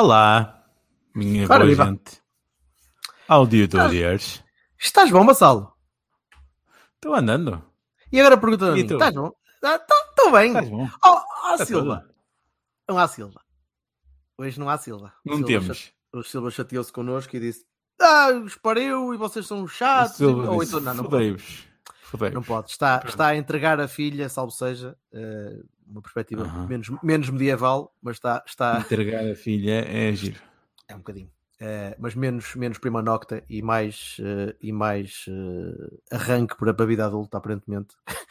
Olá, minha Ora, boa viva. gente. Auditorias. Estás bom, Vassalo? Estou andando. E agora pergunta a mim: estás bom? Estou bem. Estás bom? Oh, há Tá Silva. Não há Silva. Hoje não há Silva. O Não Silva temos. chate- O Silva chateou-se connosco e disse: Ah, espariu e vocês são chatos. Silva Ou então, não, não pode. Não pode. Está, está a entregar a filha, salvo seja, eh, uma perspectiva menos, menos medieval, mas está, está Entregar a filha é giro. é um bocadinho. Eh, mas menos, menos prima nocta e mais, eh, e mais eh, arranque para a vida adulta, aparentemente.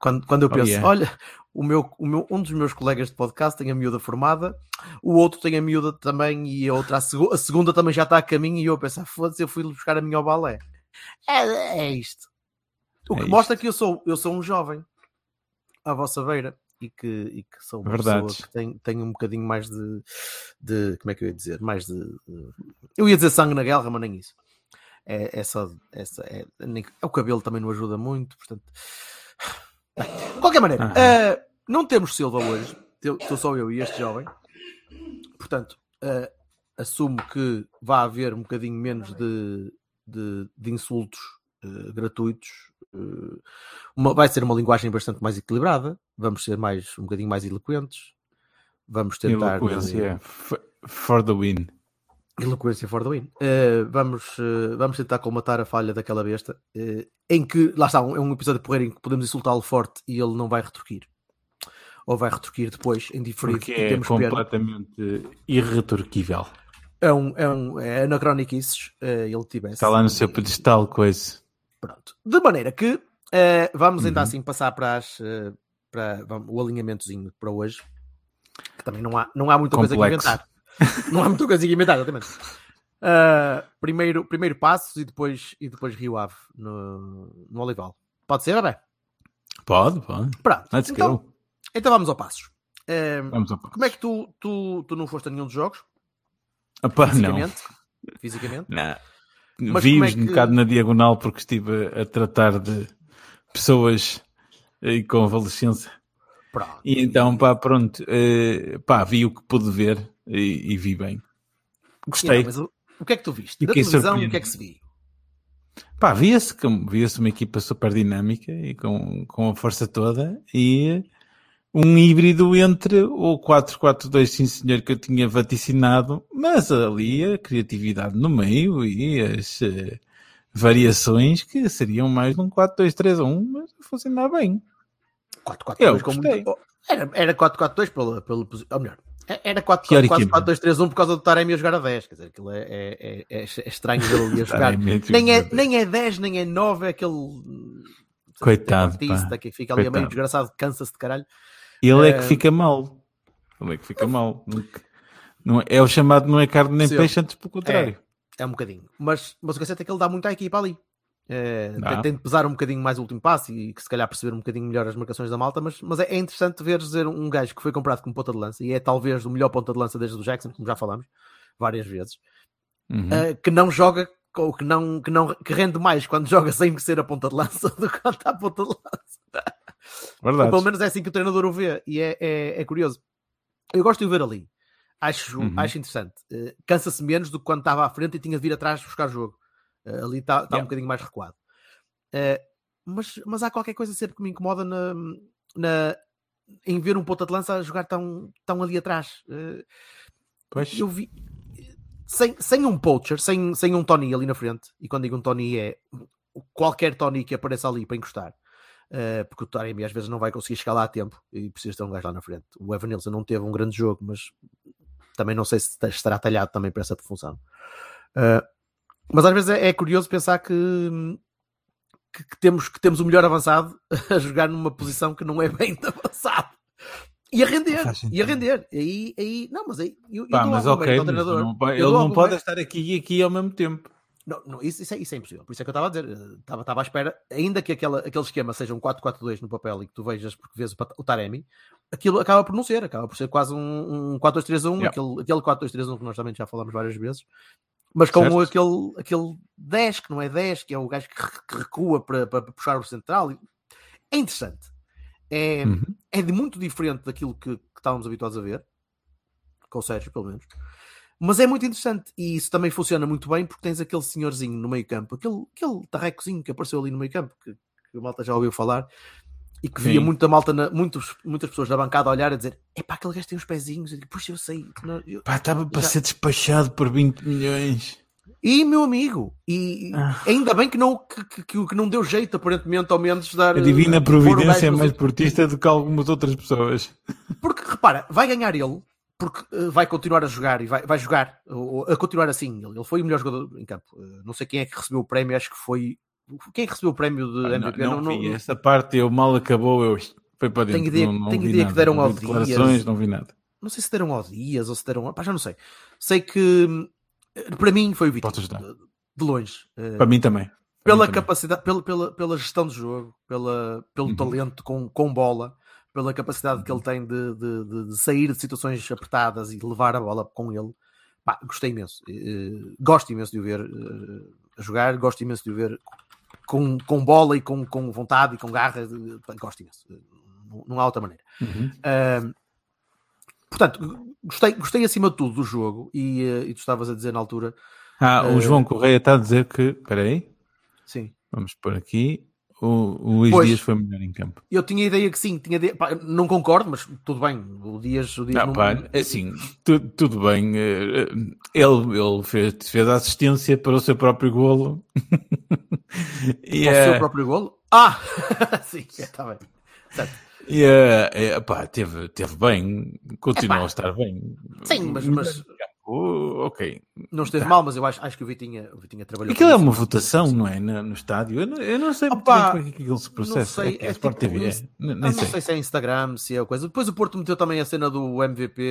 Quando, quando eu Oh, penso, yeah. olha, o meu, o meu, um dos meus colegas de podcast tem a miúda formada, o outro tem a miúda também e a outra, a, segu- a segunda também já está a caminho e eu a pensar, foda-se, eu fui buscar a minha ao balé. É, é isto. O que É mostra que eu sou, eu sou um jovem à vossa beira e que, e que sou uma Verdades. pessoa que tem, tem um bocadinho mais de, de. Como é que eu ia dizer? Mais de. de- eu ia dizer sangue na guerra, mas nem isso. É, é só. É, só- é, nem- o cabelo também não ajuda muito, portanto. Bem, de qualquer maneira, eh, não temos Silva hoje. Estou só eu e este jovem. Portanto, eh, assumo que vai haver um bocadinho menos de, de, de insultos eh, gratuitos. Eh, uma- vai ser uma linguagem bastante mais equilibrada. Vamos ser mais um bocadinho mais eloquentes. Vamos tentar. Eloquência. F- For the win. Eloquência for the win. Eh, vamos, eh, vamos tentar colmatar a falha daquela besta. eh, em que, lá está, um- é um episódio porreiro em que podemos insultá-lo forte e ele não vai retorquir. Ou vai retorquir depois, em diferido. Porque é pena. completamente irretorquível. É, um, é, um, é anacroniquices. eh, ele tivesse. Está lá no seu pedestal, coisa. Pronto. De maneira que eh, vamos Uhum. assim passar para, as, eh, para vamos, o alinhamentozinho para hoje. Que também não há, não há muita coisa que Complexo. inventar. não há muita coisa que inventar, exatamente. Ah, primeiro, primeiro Passos e depois, e depois Rio Ave no, no Olival. Pode ser, bem? Pode, pode. Pronto. Let's então, go. então vamos ao Passos. Eh, Vamos ao como é que tu, tu, tu não foste a nenhum dos jogos? Opa, não. Fisicamente? Fisicamente? Não. Mas Vi como é um que- bocado na diagonal porque estive a tratar de pessoas em convalescença. Pronto. E então, pá, pronto, eh, pá, vi o que pude ver e, e vi bem. Gostei. Mas o, o que é que tu viste? Da televisão, o surpreendido. que é que se viu? Pá, via-se via-se uma equipa super dinâmica e com, com a força toda e um híbrido entre o 4-4-2, sim senhor, que eu tinha vaticinado, mas ali a criatividade no meio e as eh, variações que seriam mais de um 4-2-3-1, mas funcionar bem. 4-4-2 Eu com gostei. muito- Era, era 4-4-2 pelo, pelo ou melhor, é- era 4 Teoricamente. 4-2-3-1 por causa do Taremi a jogar a 10. Quer dizer, aquilo é, é, é, é- é estranho ele ali a jogar. Nem é, nem é 10, nem é 9, é aquele. Coitado, que fica ali a meio Coitado. desgraçado, cansa-se de caralho. Ele é Eh, que fica mal. Ele é que fica mal. Não é, é o chamado não é carne nem Sim. peixe, antes pelo contrário. É um bocadinho. Mas, mas o que é certo é que ele dá muito à equipa ali. É, tem, tem de pesar um bocadinho mais o último passo e que se calhar perceber um bocadinho melhor as marcações da malta, mas, mas é, é interessante ver dizer um gajo que foi comprado como ponta de lança e é talvez o melhor ponta de lança desde o Jackson, como já falamos várias vezes, Uhum. uh, que não joga ou que não, que não que rende mais quando joga sem ser a ponta de lança do que quando está a ponta de lança. Ou Verdade. pelo menos é assim que o treinador o vê e é, é, é curioso. Eu gosto de o ver ali. Acho, Uhum. acho interessante. Uh, Cansa-se menos do que quando estava à frente e tinha de vir atrás buscar jogo. Uh, ali está um Yeah. bocadinho mais recuado. Uh, mas, mas há qualquer coisa sempre que me incomoda na, na- em ver um ponta de lança a jogar tão, tão ali atrás. Pois. eu vi sem, sem um poacher, sem, sem um Tony ali na frente, e quando digo um Tony é qualquer Tony que apareça ali para encostar, eh, porque o Taremi às vezes não vai conseguir chegar lá a tempo e precisa ter um gajo lá na frente. O Evan Nilsson não teve um grande jogo, mas também não sei se estará talhado também para essa função. Eh, mas às vezes é, é curioso pensar que que, que temos, que temos o melhor avançado a jogar numa posição que não é bem de avançado. E a render, e a render. Aí, aí, não, mas aí. Eu, eu Pá, dou mas ok, mas não Eu ele não pode estar aqui e aqui ao mesmo tempo. Não, não, isso, isso, é, isso é impossível. Por isso é que eu estava a dizer. eh, Estava, estava à espera, ainda que aquela, aquele esquema seja um 4-4-2 no papel e que tu vejas porque vês o, o Taremi, aquilo acaba por não ser, acaba por ser quase um, um 4-2-3-1, Yeah. aquele, aquele 4-2-3-1 que nós também já falamos várias vezes, mas com Certo. aquele, aquele 10 que não é 10, que é o gajo que recua para, para puxar o central. É interessante. É, Uhum. é de muito diferente daquilo que, que estávamos habituados a ver, com o Sérgio, pelo menos. Mas é muito interessante e isso também funciona muito bem porque tens aquele senhorzinho no meio campo, aquele, aquele tarrecozinho que apareceu ali no meio campo, que, que a malta já ouviu falar e que via Sim. muita malta, na- muitos, muitas pessoas da bancada a olhar a dizer: Epá, aquele gajo tem uns pezinhos. Eu digo, Puxa, eu sei. eu-" Pá, estava para Já- ser despachado por 20 milhões. E meu amigo, e Ah. ainda bem que não, que, que, que- que não deu jeito, aparentemente, ao menos dar. A divina o gajo providência é mais portista do que algumas outras pessoas. Porque repara, vai ganhar ele, porque eh, vai continuar a jogar e vai, vai jogar a continuar assim. Ele, foi o melhor jogador em campo. Eh, não sei quem é que recebeu o prémio, acho que foi. Quem é que recebeu o prémio de Ah, não, MVP? não vi. Essa parte eu mal acabou, eu foi para dentro. Tenho ideia- não, não tenho ideia que nada. deram não vi ao Dias. não vi nada. não sei se deram ao Dias ou se deram. Pá, já não sei. Sei que hum, para mim foi o dar. De, de longe. Eh, Para mim também. Para pela mim também. capacidade, pela, pela, pela gestão do jogo, pela, pelo Uhum. talento com, com bola, pela capacidade que ele tem de, de, de- sair de situações apertadas e levar a bola com ele. Pá, gostei imenso. Eh, gosto imenso de o ver a jogar, gosto imenso de o ver com, com bola e com, com vontade e com garra. pá, gosto imenso. Não, não há outra maneira. Uhum. Portanto, gostei, gostei acima de tudo do jogo e, e tu estavas a dizer na altura, Ah, o João Correia está a dizer que. Espera aí, sim, vamos por aqui. O, o Luís Pois. Dias foi melhor em campo. Eu tinha ideia que sim, tinha pá, não concordo, mas tudo bem. O Dias, o Dias Não, não- pá, assim, tu- tudo bem. eh, eh, Ele, ele fez, fez a assistência para o seu próprio golo. e, ao eh, seu próprio golo. Ah, sim, está bem. Certo. e, eh, pá, teve, teve bem, continuou Epá. a estar bem. Sim, mas, mas Oh, ok. não esteve mal, mas eu acho, acho que o Vitinha, o Vitinha trabalhou. Aquilo é uma votação, não é? No, no estádio. Eu não, eu não sei Opa, como é que aquilo se processa. sei, é, é é tipo TV. é. Não sei. sei se é Instagram, se é coisa. Depois o Porto meteu também a cena do MVP,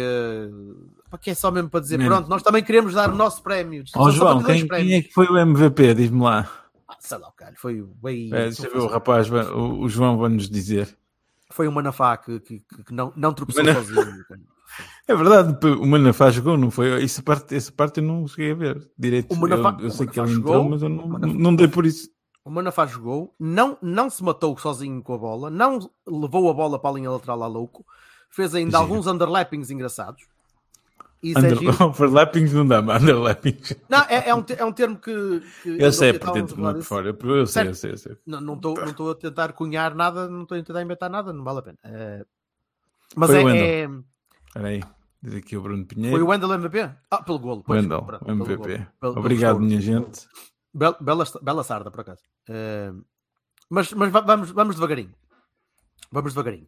pá, que é só mesmo para dizer: pronto, nós também queremos dar o nosso prémio. Ó João, quem, quem é que foi o MVP? Diz-me lá. Ah, sei lá, cara, foi o bem. É, deixa eu ver, o rapaz, vai- o, o João vai nos dizer. Foi o Manafá que, que, que- não, não tropeçou Mana- sozinho. É verdade, o Manafá jogou, não foi? Essa parte, essa parte eu não cheguei a ver direito. O Manafá- eu, eu sei que ele entrou, jogou, mas eu não, Manafá- não dei por isso. O Manafá jogou, não, não se matou sozinho com a bola, não levou a bola para a linha lateral a louco, fez ainda alguns underlappings engraçados. Isso é Under, giro. overlappings não dá, mas underlappings. Não, é, é um, é um termo que. que Eu sei, é por dentro, não é por fora. Eu, eu sei, Certo. eu sei, eu sei. Não não estou não estou a tentar cunhar nada, não estou a tentar inventar nada, não vale a pena. Eh, mas Foi é, é- Espera aí, diz aqui o Bruno Pinheiro. Foi o Wendel MVP? Ah, pelo golo. Wendel, o MVP. golo. Obrigado, minha gente. Bel- Bela, bela sarda, por acaso. Eh, mas mas va- vamos, vamos devagarinho. Vamos devagarinho.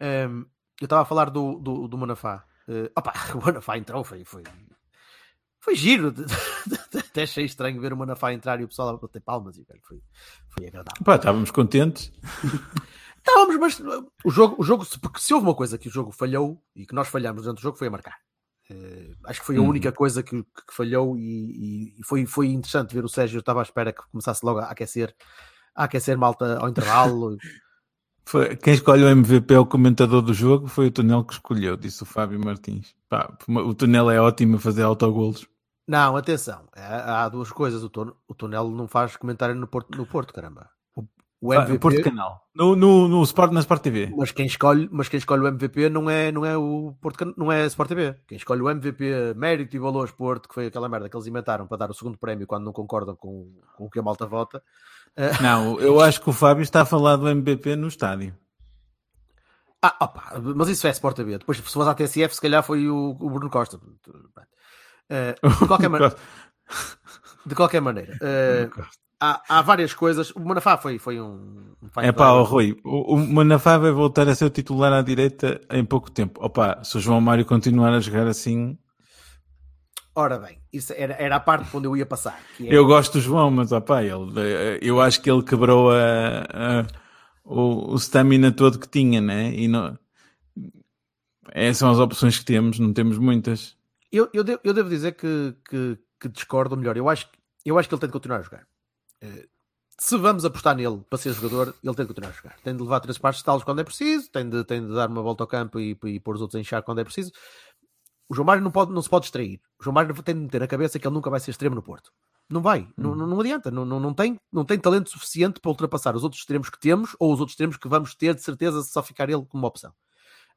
Eh, eu estava a falar do, do, do Manafá. Eh, opa, o Manafá entrou, foi, foi, foi giro. Até achei estranho ver o Manafá entrar e o pessoal a bater palmas. E, velho, foi, foi agradável. Estávamos contentes. Estávamos, mas uh, o jogo, o jogo, se- porque se houve uma coisa que o jogo falhou e que nós falhamos durante o jogo foi a marcar. Eh, acho que foi a Uhum. única coisa que, que falhou e, e- foi, foi interessante ver o Sérgio. Eu estava à espera que começasse logo a aquecer, a aquecer malta ao intervalo. Foi- quem escolhe o MVP, o comentador do jogo, foi o Tunel que escolheu, disse o Fábio Martins. Pá, o Tunel é ótimo a fazer autogolos. Não, atenção, há, há duas coisas. O, Tun- o Tunel não faz comentário no Porto, no Porto caramba. O, Ah, MVP, Porto Canal. No, no, no Sport, na Sport TV. mas quem escolhe, mas quem escolhe o MVP não é, não é o Porto, Can- não é a Sport TV. Quem escolhe o MVP Mérito e Valores Porto, que foi aquela merda que eles inventaram para dar o segundo prémio quando não concordam com, com o que a malta vota. Não, eu acho que o Fábio está a falar do MVP no estádio. Ah, opa, mas isso é Sport TV. Depois, se fores à TSF, se calhar foi o, o Bruno Costa. Eh, de, qualquer ma- de qualquer maneira, eh, há, há várias coisas. O Manafá foi, foi um. um É pá, ó, Rui, o, o Manafá vai voltar a ser o titular à direita em pouco tempo. Opa, se o João Mário continuar a jogar assim, Ora bem, isso era, era a parte onde eu ia passar. é- Eu gosto do João, mas opá, ele, eh, eu acho que ele quebrou a, a- o, stamina todo que tinha, né? E não, essas são as opções que temos, não temos muitas. Eu, eu, devo, eu devo dizer que, que, que discordo, melhor, eu acho, eu acho que ele tem de continuar a jogar. Se vamos apostar nele para ser jogador, ele tem de continuar a jogar. Tem de levar três partes de talos quando é preciso, tem de, tem de dar uma volta ao campo e, e pôr os outros a inchar quando é preciso. O João Mário não, pode, não se pode distrair. O João Mário tem de meter na cabeça que ele nunca vai ser extremo no Porto. Não vai, não, não, não adianta, não, não, não, tem, não tem talento suficiente para ultrapassar os outros extremos que temos ou os outros extremos que vamos ter de certeza se só ficar ele como opção.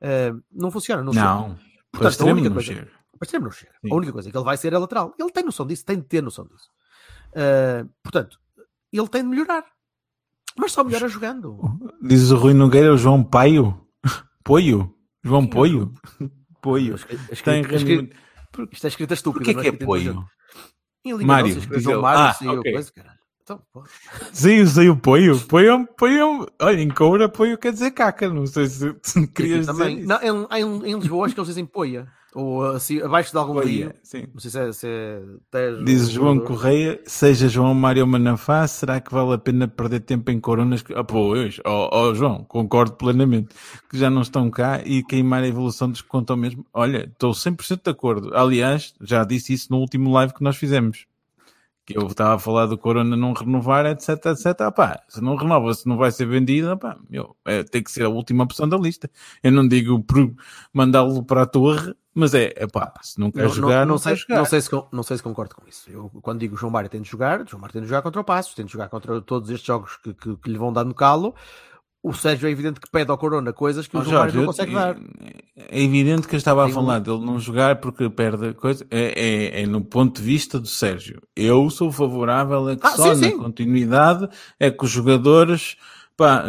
Eh, não funciona, não. Não, para Portanto, a extremo única não coisa- chega. Para extremo não chega. Sim. A única coisa que ele vai ser é lateral. Ele tem noção disso, tem de ter noção disso. Uh, portanto, ele tem de melhorar. Mas só melhora jogando. Diz o Rui Nogueira, o João Paio. Poio? João Poio? Poio. A Tem rendimento. Isto é escrita estúpida. Porquê que é Poio? inteligente. Em Liga Mário. Mário, Ah, saiu ok. coisa, caralho. Então. Sim, sei o Poio. Poio, poio, olha, em Coura, Poio quer dizer caca. Não sei se, querias dizer também. isso. Não, em, em, em Lisboa acho que eles dizem poia. Ou assim, abaixo de algum Poia, rio. sim. Não sei se é, se é Tejo Diz João Correia, seja João Mário Manafá, será que vale a pena perder tempo em coronas? Ah, pois, ó ó, João, concordo plenamente, que já não estão cá e queimar a evolução dos que contam mesmo. Olha, estou 100% de acordo. Aliás, já disse isso no último live que nós fizemos. Que eu estava a falar do Corona não renovar, etc, etc. Ah, pá, se não renova, se não vai ser vendido, ah, pá, meu, é, tem que ser a última opção da lista. Eu não digo mandá-lo para a torre, mas é, é pá, se não quer Não, jogar, não, não, sei, jogar. não, sei se, não sei se concordo com isso. Eu, quando digo João Mário tem de jogar, João Mário tem de jogar contra o Passos, tem de jogar contra todos estes jogos que, que, que lhe vão dar no calo. O Sérgio é evidente que pede ao Corona coisas que o Ó, João Mário Jorge, não eu- consegue dar. É evidente que eu estava a um- falar dele não jogar porque perde coisa. É, é, é no ponto de vista do Sérgio. Eu sou favorável a que Ah, só sim, na sim. continuidade é que os jogadores pá,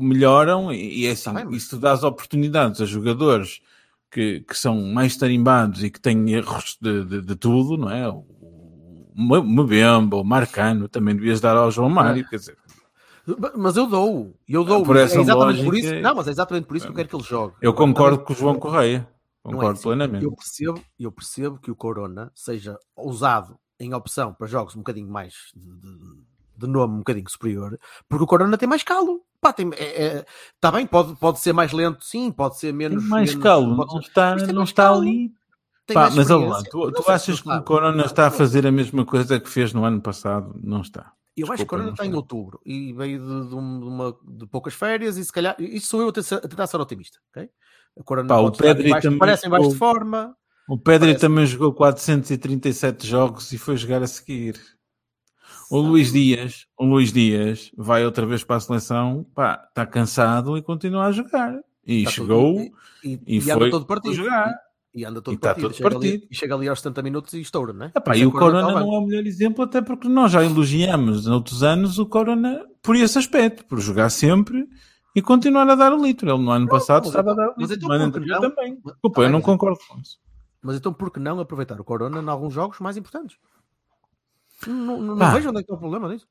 melhoram e, e é assim, mas- e se tu dás oportunidades a jogadores que, que são mais tarimbados e que têm erros de, de, de tudo, não é? O o Mbemba, o Marcano, também devias dar ao João Mário, quer dizer. Mas eu dou, eu dou. Por essa é exatamente por lógica- isso. Não, mas é exatamente por isso que eu quero que ele jogue. Eu Agora, concordo com o João Correia. é Concordo assim. plenamente. Eu percebo, eu percebo que o Corona seja usado em opção para jogos um bocadinho mais de, de- de nome um bocadinho superior, porque o Corona tem mais calo. Pá, tem, é, é- tá bem, pode, pode ser mais lento, sim, pode ser Tem menos. mais menos- calo, não ser- está, tem não está calo, ali. tem Pá, mas olha lá, tu, tu achas que o. Corona está a fazer a mesma coisa que fez no ano passado? Não está. Eu acho que o Desculpa, Corona está em outubro e veio de, de um- uma, de poucas férias e se calhar, isso sou eu a tentar, ser otimista, ok? O Corona Pá, o Pedri baixo- também parece em baixo de forma. O Pedri Parece. também jogou 437 jogos e foi jogar a seguir. O Luís Dias, o Luís Dias vai outra vez para a seleção, pá, está cansado e continua a jogar. E Está chegou todo- e, e, e, foi todo partido. jogar. E, anda todo E está partido. todo chega partido. Ali, e chega ali aos 70 minutos e estoura, né? Epá, Mas e é o Corona ao não é o melhor exemplo, até porque nós já elogiamos noutros anos o Corona por esse aspecto, por jogar sempre e continuar a dar o litro. Ele no ano passado mas estava a então- dar o mas litro, então no ano anterior não? também. Mas- Desculpa, tá eu não mas- concordo com isso. Mas então por que não aproveitar o Corona em alguns jogos mais importantes? Não, não, não Pá. vejo onde é que está o problema nisso.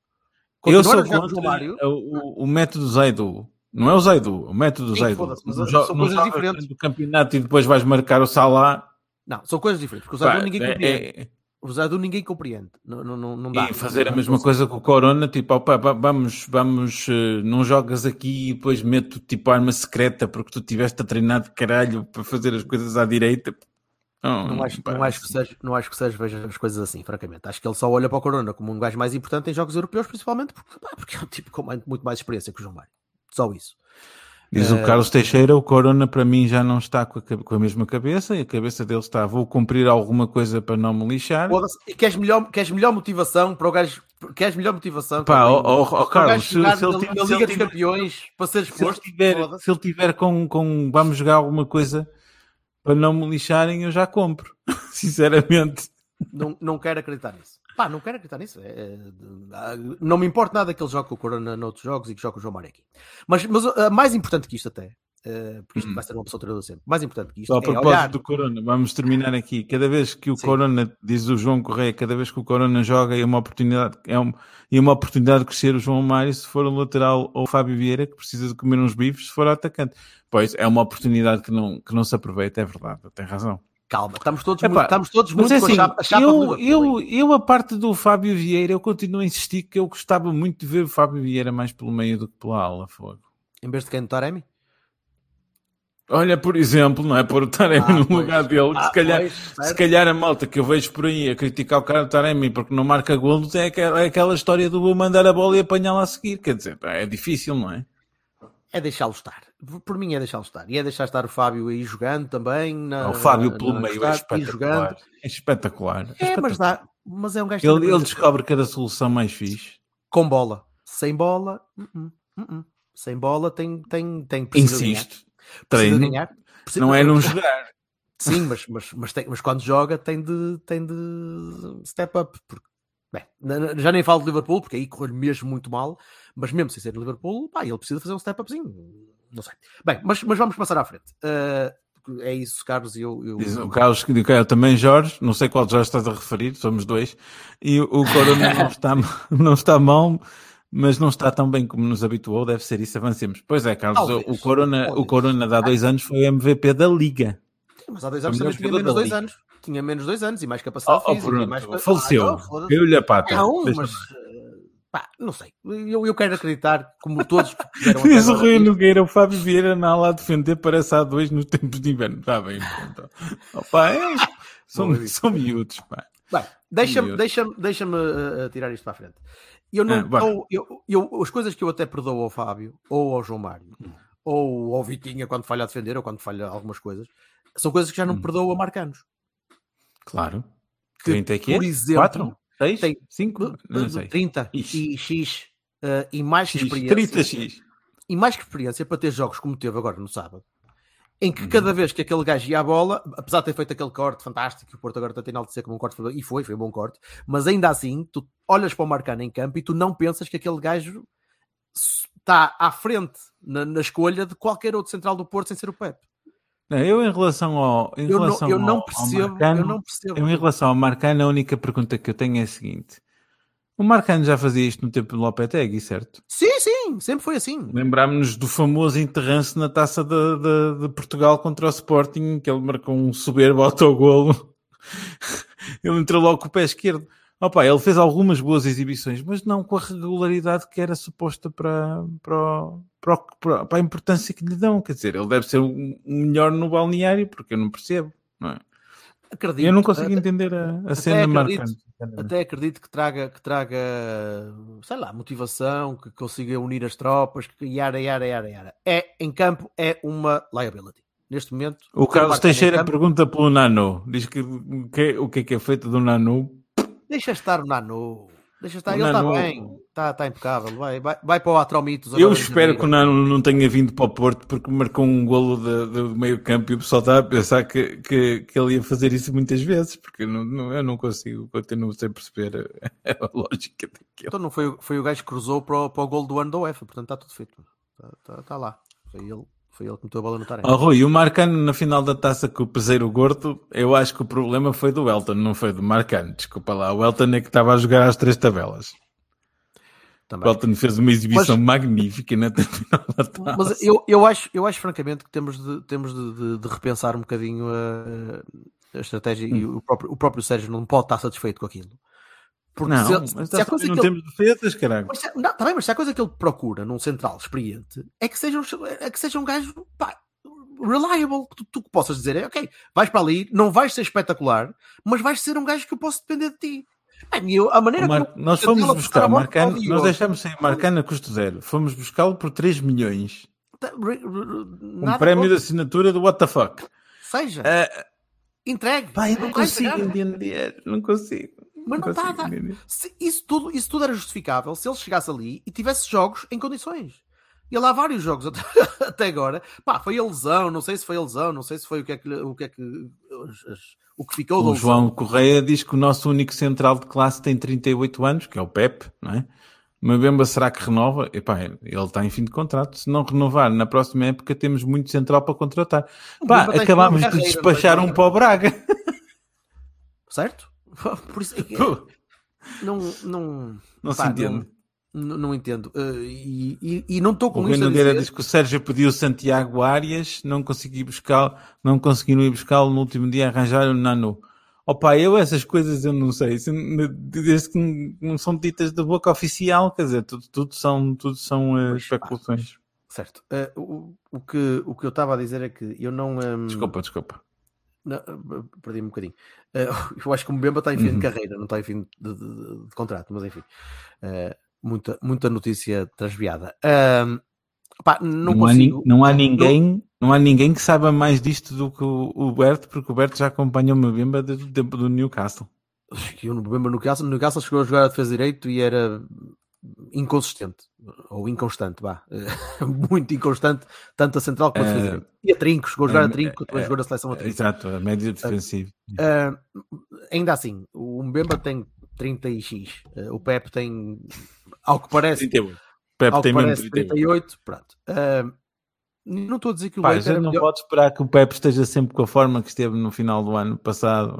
Eu Continuar sou o João contra o, o, o método Zaidu. Não é o Zaidu, o método Sim, Zaidu. Não são não coisas diferentes. do campeonato e depois vais marcar o Salah. não, são coisas diferentes. Porque o Pá, Zadu ninguém é- compreende. é- O Zadu ninguém compreende. Não, não, não, dá. e fazer a mesma coisa com o Corona, tipo, opa, va- vamos, vamos, eh, não jogas aqui e depois meto tipo arma secreta porque tu tiveste a treinar de caralho para fazer as coisas à direita. Não, Não acho, não, acho que Sérgio, não acho que Sérgio veja as coisas assim, francamente. Acho que ele só olha para o Corona como um gajo mais importante em jogos europeus, principalmente porque, porque é um tipo com muito mais experiência que o João Mário. Só isso. Diz Eh, o Carlos Teixeira, o Corona para mim já não está com a, com a mesma cabeça e a cabeça dele está, vou cumprir alguma coisa para não me lixar. E queres melhor, queres melhor motivação para o gajo. Queres melhor motivação Pá, para o- Carlos, se- se ele tiver- na se ele Liga dos tiver- Campeões para ser se ele exposto? tiver, se ele tiver com, com vamos jogar alguma coisa para não me lixarem, eu já compro. Sinceramente. Não, não quero acreditar nisso. Pá, não quero acreditar nisso. É, é, não me importa nada que ele jogue com o Corona noutros jogos e que jogue com o João Mário aqui. Mas, mas ah, mais importante que isto até, ah, porque isto Hum. vai ser uma pessoa treinador sempre, mais importante que isto Só a é propósito olhar. do Corona, vamos terminar aqui. Cada vez que o Sim. Corona, diz o João Correia, cada vez que o Corona joga é uma oportunidade, é, um, é uma oportunidade de crescer o João Mário se for um lateral ou o Fábio Vieira que precisa de comer uns bifes se for atacante. Pois é uma oportunidade que não, que não se aproveita, é verdade, tem razão. Calma, estamos todos Epá, muito, estamos todos Mas muito é assim, a chapa, a chapa eu, eu, eu, a parte do Fábio Vieira, eu continuo a insistir que eu gostava muito de ver o Fábio Vieira mais pelo meio do que pela ala. Fogo. Em vez de quem do Taremi? Olha, por exemplo, não é? Pôr o Taremi Ah, no pois. lugar dele, Ah, se, calhar, pois, se calhar a malta que eu vejo por aí a criticar o cara do Taremi porque não marca golos é aquela, é aquela história do mandar a bola e apanhá-la a seguir. Quer dizer, é difícil, não é? É deixá-lo estar. Por mim é deixá-lo estar. E é deixar estar o Fábio aí jogando também. Na, o Fábio pelo na- meio é na- e espetacular. É espetacular. É É, mas, espetacular. dá, mas é um gajo que Ele, ele descobre cada solução mais fixe. com bola. Sem bola, uh-uh, uh-uh. sem bola tem, tem, tem de Treino. ganhar. Precisa- Não é não jogar. Sim, mas, mas, mas, tem- mas quando joga tem de, tem de step up. Porque, bem, já nem falo de Liverpool, porque aí correu mesmo muito mal, mas mesmo sem ser de Liverpool, pá, ele precisa fazer um step upzinho. Não sei. Bem, mas, mas vamos passar à frente. Ah, é isso, Carlos, e eu, eu... Diz o Carlos que diz, "Ok, também Jorge, não sei qual Jorge estás a referir, somos dois, e o Corona não está, não está mal, mas não está tão bem como nos habituou, deve ser isso, avancemos. Pois é, Carlos, Talvez, o, Corona, o. Corona de há dois anos foi o MVP da Liga. Mas há dois anos também tinha menos dois anos. Tinha menos dois anos e mais capacidade Oh, oh, física. pronto, mais... faleceu, Ah, não, caiu-lhe a pata. Não, mas... eh, Pá, não sei. Eu, eu quero acreditar, como todos que fizeram até Diz o Rui Nogueira, o Fábio Vieira na a defender, parece há dois nos tempos de inverno. Está bem, pronto. Opa, é, são, são miúdos, pá. Bem, deixa-me deixa deixa uh, tirar isto para a frente. Eu não Ah, eu, eu, as coisas que eu até perdoo ao Fábio, ou ao João Mário, ou ao Vitinha quando falha a defender, ou quando falha algumas coisas, são coisas que já não Hum. perdoo a marcanos. Claro. Que, 30 é que é? por exemplo, 4? 6? tem- 5? Não sei. 30 Ixi. e X uh, e mais que X, experiência 30x. e mais que experiência para ter jogos como teve agora no sábado, em que Uhum. cada vez que aquele gajo ia à bola, apesar de ter feito aquele corte fantástico, que o Porto agora está a enaltecer como um corte, e foi, foi um bom corte, mas ainda assim, tu olhas para o Marcano em campo e tu não pensas que aquele gajo está à frente na, na escolha de qualquer outro central do Porto sem ser o Pepe. Não, eu em relação ao. Em Eu não, relação eu ao- não ao percebo, Marcano, eu não percebo. em relação ao Marcano, a única pergunta que eu tenho é a seguinte: o Marcano já fazia isto no tempo do Lopetegui, certo? Sim, sim, sempre foi assim. Lembrámos-nos do famoso enterrance na taça de, de- de Portugal contra o Sporting, que ele marcou um soberbo autogolo. ele entrou logo com o pé esquerdo. Opa, ele fez algumas boas exibições, mas não com a regularidade que era suposta para, para, para, para- a importância que lhe dão. Quer dizer, ele deve ser o melhor no balneário, porque eu não percebo. Não é? Acredito. Eu não consigo entender a, a cena acredito. marcante. até acredito que traga, que traga, sei lá, motivação, que consiga unir as tropas, que yara, yara, yara, yara. É, em campo, é uma liability. Neste momento. O ter Carlos Teixeira pergunta pelo Nano. Diz que que, o que é que é feito do Nano Deixa estar o Nano. Deixa estar, O ele está Nano- bem, está tá impecável. Vai, vai, vai para o Atromitos. Eu espero que o. Nano não tenha vindo para o Porto porque marcou um golo de meio campo e o pessoal está a pensar que, que, que ele ia fazer isso muitas vezes, porque eu não, não- eu não consigo, continuo sem perceber a, a lógica daquilo. Então não foi, o- foi o gajo que cruzou para o, para o gol do ano da UEFA, portanto está tudo feito. Está, está- está lá. Foi ele, foi ele que meteu a bola no Tarek. Oh, Rui, o Marcano na final da taça com o Peseiro Gordo, eu acho que o problema foi do Elton, não foi do Marcano. Desculpa lá, o Elton é que estava a jogar às três tabelas. O Também. Elton fez uma exibição magnífica na final da taça. Mas eu, eu, acho, eu acho francamente que temos de, temos de, de- de repensar um bocadinho a, a estratégia e o próprio, o próprio Sérgio não pode estar satisfeito com aquilo. Porque Não, se, se, há coisa não que ele, temos defesas, caralho. mas não, tá bem, mas se há coisa que ele procura num central experiente é que seja um, é que seja um gajo pá, reliable, que tu, tu que possas dizer, é, ok, vais para ali, não vais ser espetacular, mas vais ser um gajo que eu posso depender de ti. Bem, eu- a maneira Mar- como Nós fomos buscar Marcano, o nós deixamos sem Marcano a custo zero. Fomos buscá-lo por 3 milhões. Re- re- Um prémio de assinatura do fuck. Seja, Ah, entregue. pá, eu não está consigo entender. Não consigo. Mas não está, tá. isso, tudo, isso tudo era justificável se ele chegasse ali e tivesse jogos em condições. E lá há vários jogos até, até agora. Pá, foi a lesão, não sei se foi a lesão, não sei se foi o que é que, o, que, é que, o que ficou O. João Correia diz que o nosso único central de classe tem 38 anos, que é o Pep, não é? Mbemba será que renova? Epá, ele está em fim de contrato. Se não renovar, na próxima época temos muito central para contratar. Pá, tem acabámos de despachar um para o Braga. Certo? Por isso é Pô, não, não, Não se pá, entende. N- não entendo. Uh, e, e- e não estou O com Rui isto a dizer... diz que o Sérgio pediu o Santiago Arias, não consegui buscar, não conseguiram ir buscá-lo no último dia, arranjar o Nano. Opa, eu essas coisas eu não sei, Se- desde que não- não são ditas da boca oficial, quer dizer, tudo, tudo são, tudo são eh, pá. especulações. Certo. Uh, o, o que, o que eu estava a dizer é que eu não... um, Desculpa, desculpa. Não, perdi-me um bocadinho. Uh, eu acho que o Mbemba está em fim Uhum. de carreira, não está em fim de, de- de- contrato, mas enfim. Uh, muita, muita notícia transviada. Um, pá, não, Não, há, ni- consigo. não há ninguém, não há ninguém que saiba mais disto do que o, o Berto, porque o Berto já acompanha o Mbemba desde o tempo do Newcastle. Eu no Mbemba no Newcastle, no Newcastle chegou a jogar a defesa direito e era inconsistente ou inconstante, vá. Muito inconstante, tanto a central como a defesa Eh, direito. E a trinco, chegou a jogar eh, a trinco, quando eh, jogou na seleção a trinco. Exato, a média defensiva. Ainda assim, o Mbemba tem 30 e X. O Pepe tem, ao que parece, 38. Pepe que tem parece 38. 38. Pronto. Não estou a dizer que o Pá, a Leite gente não pode esperar que o Pepe esteja sempre com a forma que esteve no final do ano passado.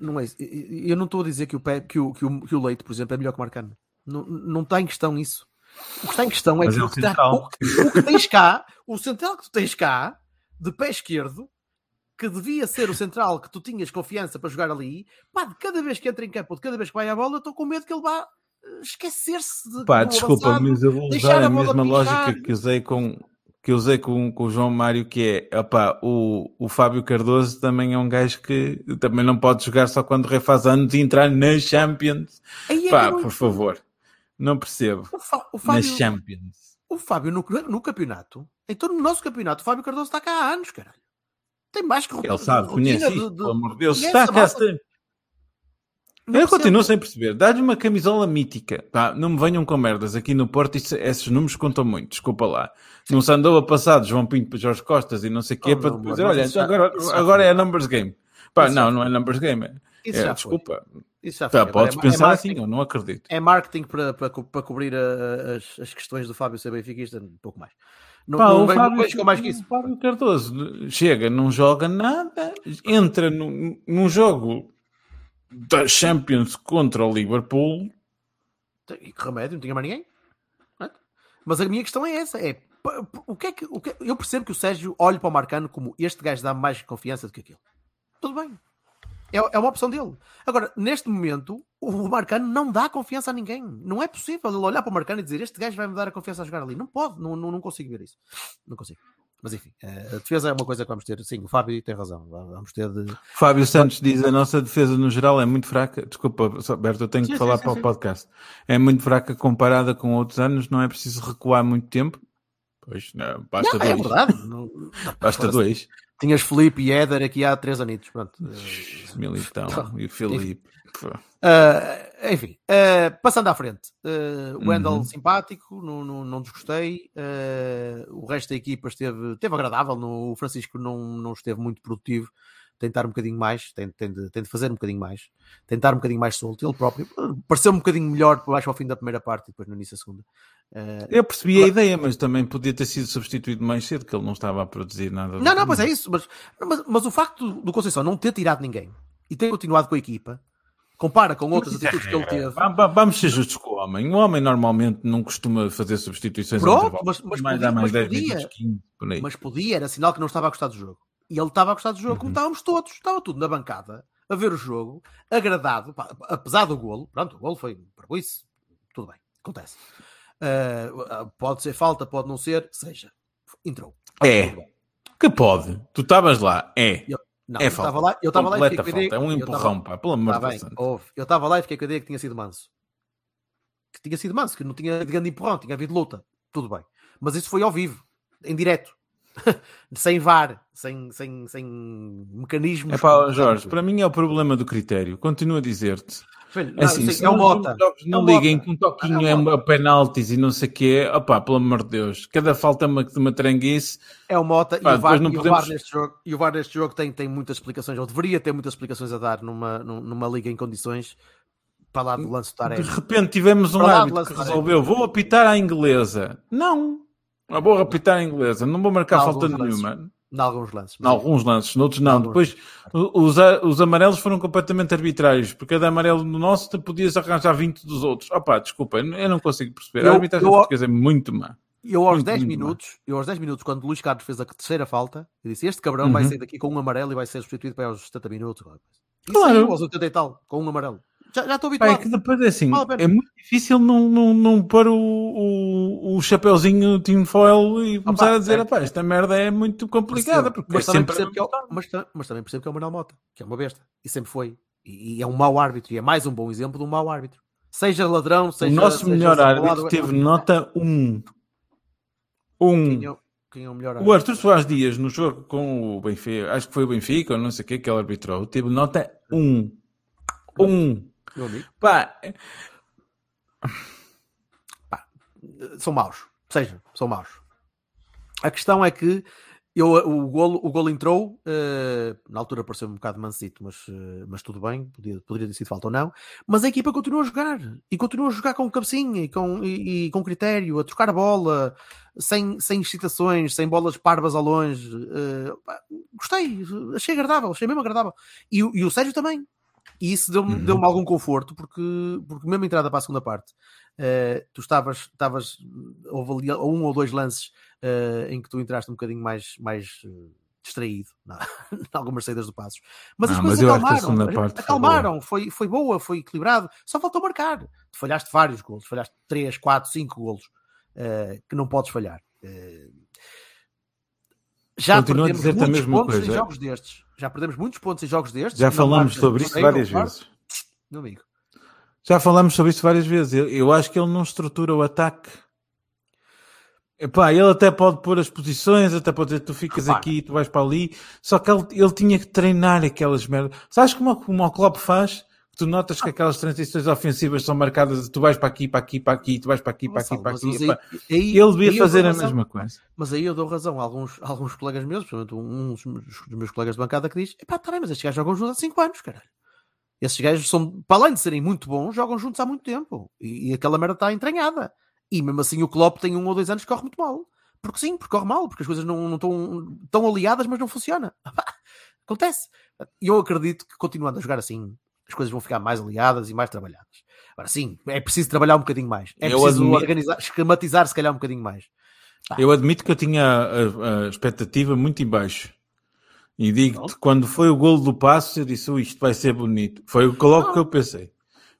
Não é isso. Eu não estou a dizer que o, Pepe, que, o, que o Leite, por exemplo, é melhor que o Marcano. Não, não está em questão isso. O que está em questão é que, é o, que está- central. o que- o que tens cá, o central que tu tens cá, de pé esquerdo, que devia ser o central que tu tinhas confiança para jogar ali, pá, de cada vez que entra em campo, ou de cada vez que vai à bola, eu estou com medo que ele vá eh, esquecer-se de Pá, desculpa, avançado. mas eu vou usar a a mesma lógica que usei com que usei com, com o João Mário, que é opá, o, o Fábio Cardoso também é um gajo que também não pode jogar só quando refaz anos e entrar na Champions. Aí é Pá, por favor, não percebo. O, o Na Fábio, Champions. o Fábio no, no campeonato, então no nosso campeonato, o Fábio Cardoso está cá há anos, caralho. Tem mais que Ele sabe, conhece de- pelo amor de Deus. Está a cá. Não Eu percebo. continuo sem perceber. Dá-lhe uma camisola mítica. Pá, não me venham com merdas. Aqui no Porto isto- esses números contam muito. Desculpa lá. Não se andou a passar de João Pinto para Jorge Costas e não sei o quê Oh, para depois dizer, olha, isso já- agora, isso agora é numbers game. Pá, Isso não, não é numbers game. Isso É, já foi. Isso já foi. Tá, podes é, pensar é assim, eu não acredito. é marketing para, para, para cobrir a- as, as questões do Fábio ser benfiquista, um pouco mais. Não, Pá, não, o Fábio, vejo mais que isso. o Fábio Cardoso chega, não joga nada, entra num, num jogo da Champions contra o Liverpool. E que remédio, não tinha mais ninguém. É? Mas a minha questão é essa: é o que é que, o que- eu percebo que o Sérgio olhe para o Marcano como este gajo dá mais confiança do que aquele. Tudo bem. É, é uma opção dele. Agora, neste momento, o Marcano não dá confiança a ninguém. Não é possível ele olhar para o Marcano e dizer este gajo vai me dar a confiança a jogar ali. Não pode, não, não, não consigo ver isso. Não consigo. Mas enfim, eh, a defesa é uma coisa que vamos ter. Sim, o Fábio tem razão. Vamos ter de. Fábio Santos diz a nossa defesa no geral é muito fraca. Desculpa, Berto, eu tenho Sim, que sim, falar sim, para o podcast. É muito fraca comparada com outros anos, não é preciso recuar muito tempo. Pois, não, basta Não, é dois. verdade. Não- Basta Foda-se. dois. Tinhas Felipe e Éder aqui há três anitos. Pronto. Militão e Filipe. Pô. Uh, enfim, uh, passando à frente, uh, o Wendel Uhum. simpático, não, não, não desgostei. O resto da equipa esteve, esteve agradável. No, o Francisco não, não esteve muito produtivo. Tentar um bocadinho mais, tem, tem, de, tem de fazer um bocadinho mais, tentar um bocadinho mais solto. Ele próprio pareceu um bocadinho melhor mais ao fim da primeira parte e depois no início da segunda. Uh, Eu percebi a ideia, mas também podia ter sido substituído mais cedo, que ele não estava a produzir nada. Não, não, pois é isso. Mas, mas, mas o facto do, Conceição não ter tirado ninguém e ter continuado com a equipa, compara com outras Mas isso é atitudes que ele regra. teve. Va- va- Vamos ser justos com o homem. O homem normalmente não costuma fazer substituições Pronto, mas- mas mais podia- mais mas 10 podia. minutos, 15, por aí. Mas podia, era sinal que não estava a gostar do jogo. E ele estava a gostar do jogo, Uhum. como estávamos todos. Estava tudo na bancada, a ver o jogo, agradado, pá, apesar do golo. Pronto, o golo foi para isso, tudo bem, acontece. Ah, pode ser falta, pode não ser, seja. Entrou. É. Que pode. Tu estavas lá. É. Eu- Não, É eu estava lá, eu estava lá e fiquei falta. É um empurrão, pá. Pelo amor de Tá Deus. Eu estava lá e fiquei com a ideia que tinha sido manso. Que tinha sido manso, que não tinha grande empurrão, tinha havido luta. Tudo bem. Mas isso foi ao vivo, em direto. sem VAR, sem, sem, sem mecanismos. É pá, Jorge, para mim é o problema do critério. Continuo a dizer-te. Filho, É não, assim, sim, se é o nos Mota. jogos É não liguem com um toquinho, É uma penaltis e não sei o quê. Opá, pelo amor de Deus. Cada falta uma, de uma tranguice. É o Mota Pá, e, o VAR, não e o podemos- VAR neste jogo, e o VAR neste jogo tem, tem muitas explicações, ou deveria ter muitas explicações a dar numa, num- numa liga em condições para lá do lance do De Taremi. repente tivemos um árbitro que resolveu, vou apitar à inglesa. Não. Eu vou apitar à inglesa, não vou marcar falta nenhuma. Em alguns lances. Em alguns lances, noutros não. Alguns. Depois, os, os amarelos foram completamente arbitrários, porque cada amarelo no nosso te podias arranjar 20 dos outros. Opa, desculpa, eu não consigo perceber. Eu- a arbitragem eu- portuguesa é muito má. Eu aos Muito, 10 muito minutos, eu aos 10 minutos, quando o Luís Carlos fez a terceira falta, eu disse: Este cabrão vai Uhum. sair daqui com um amarelo e vai ser substituído para aos 70 minutos. E Claro. saiu aos 80 e tal, com um amarelo. Já, estou é habituado. que depois é assim, Vale é muito difícil não, não, não pôr o, o, o chapeuzinho tinfoil e começar a dizer, certo. "Epá, esta merda é muito complicada, porque mas, é também sempre... que é o, mas, mas também percebo que é o Manuel Mota, que é uma besta. E sempre foi. E, e é um mau árbitro. E é mais um bom exemplo de um mau árbitro. Seja ladrão, O seja. nosso seja melhor árbitro teve nota 1. Um. Quem é, o- é o O? Arthur Soares Dias, no jogo com o Benfica, acho que foi o Benfica, ou não sei o que, que ele arbitrou, teve nota 1. 1. Amigo. Pá, são maus. Seja, são maus. A questão é que eu, o, golo, o golo entrou, eh, na altura pareceu um bocado mansito, mas, eh, mas tudo bem, podia, poderia ter sido falta ou não. Mas a equipa continua a jogar e continua a jogar com cabecinha e com, e, e com critério, a trocar a bola, sem, sem excitações, sem bolas parvas ao longe. pá, gostei, achei agradável, achei mesmo agradável. E, e o Sérgio também. E isso deu-me Uhum. deu algum conforto, porque, porque mesmo a entrada para a segunda parte, eh, tu estavas, estavas, houve ali um ou dois lances eh, em que tu entraste um bocadinho mais, mais eh, distraído na- em algumas saídas do Passos. Mas as Ah, coisas mas acalmaram, parte foi acalmaram, foi, foi boa, foi equilibrado, só faltou marcar. Tu falhaste vários golos, falhaste 3, 4, 5 golos eh, que não podes falhar. Eh, já Continuo a dizer-te a mesma pontos em coisa. jogos destes. Já perdemos muitos pontos em jogos destes. já falamos sobre isso várias vezes. Já falamos sobre isso várias vezes. Eu, eu acho que ele não estrutura o ataque. Epá, ele até pode pôr as posições, até pode dizer tu ficas Repara. aqui, tu vais para ali. Só que ele, ele tinha que treinar aquelas merdas. Sabes como, como o Klopp faz? Tu notas que aquelas transições ofensivas são marcadas de tu vais para aqui, para aqui, para aqui, tu vais para aqui, para aqui, para aqui. aí- aí- Ele devia fazer a razão. mesma coisa. Mas aí eu dou razão a alguns, a alguns colegas meus, principalmente um dos meus, colegas de bancada que diz: epá, tá bem, mas estes gajos jogam juntos há 5 anos, caralho. Esses gajos são, para além de serem muito bons, jogam juntos há muito tempo. E, e aquela merda está entranhada. E mesmo assim o Klopp tem um ou dois anos que corre muito mal. Porque sim, porque corre mal, porque as coisas não, não estão tão aliadas, mas não funciona. Acontece. E eu acredito que continuando a jogar assim, as coisas vão ficar mais aliadas e mais trabalhadas. Agora sim, é preciso trabalhar um bocadinho mais. É Eu preciso admito- organizar, esquematizar se calhar um bocadinho mais. Eu admito que eu tinha a, a expectativa muito em baixo. E digo-te, quando foi o golo do passo, eu disse, "Ui, isto vai ser bonito. Foi logo que eu pensei.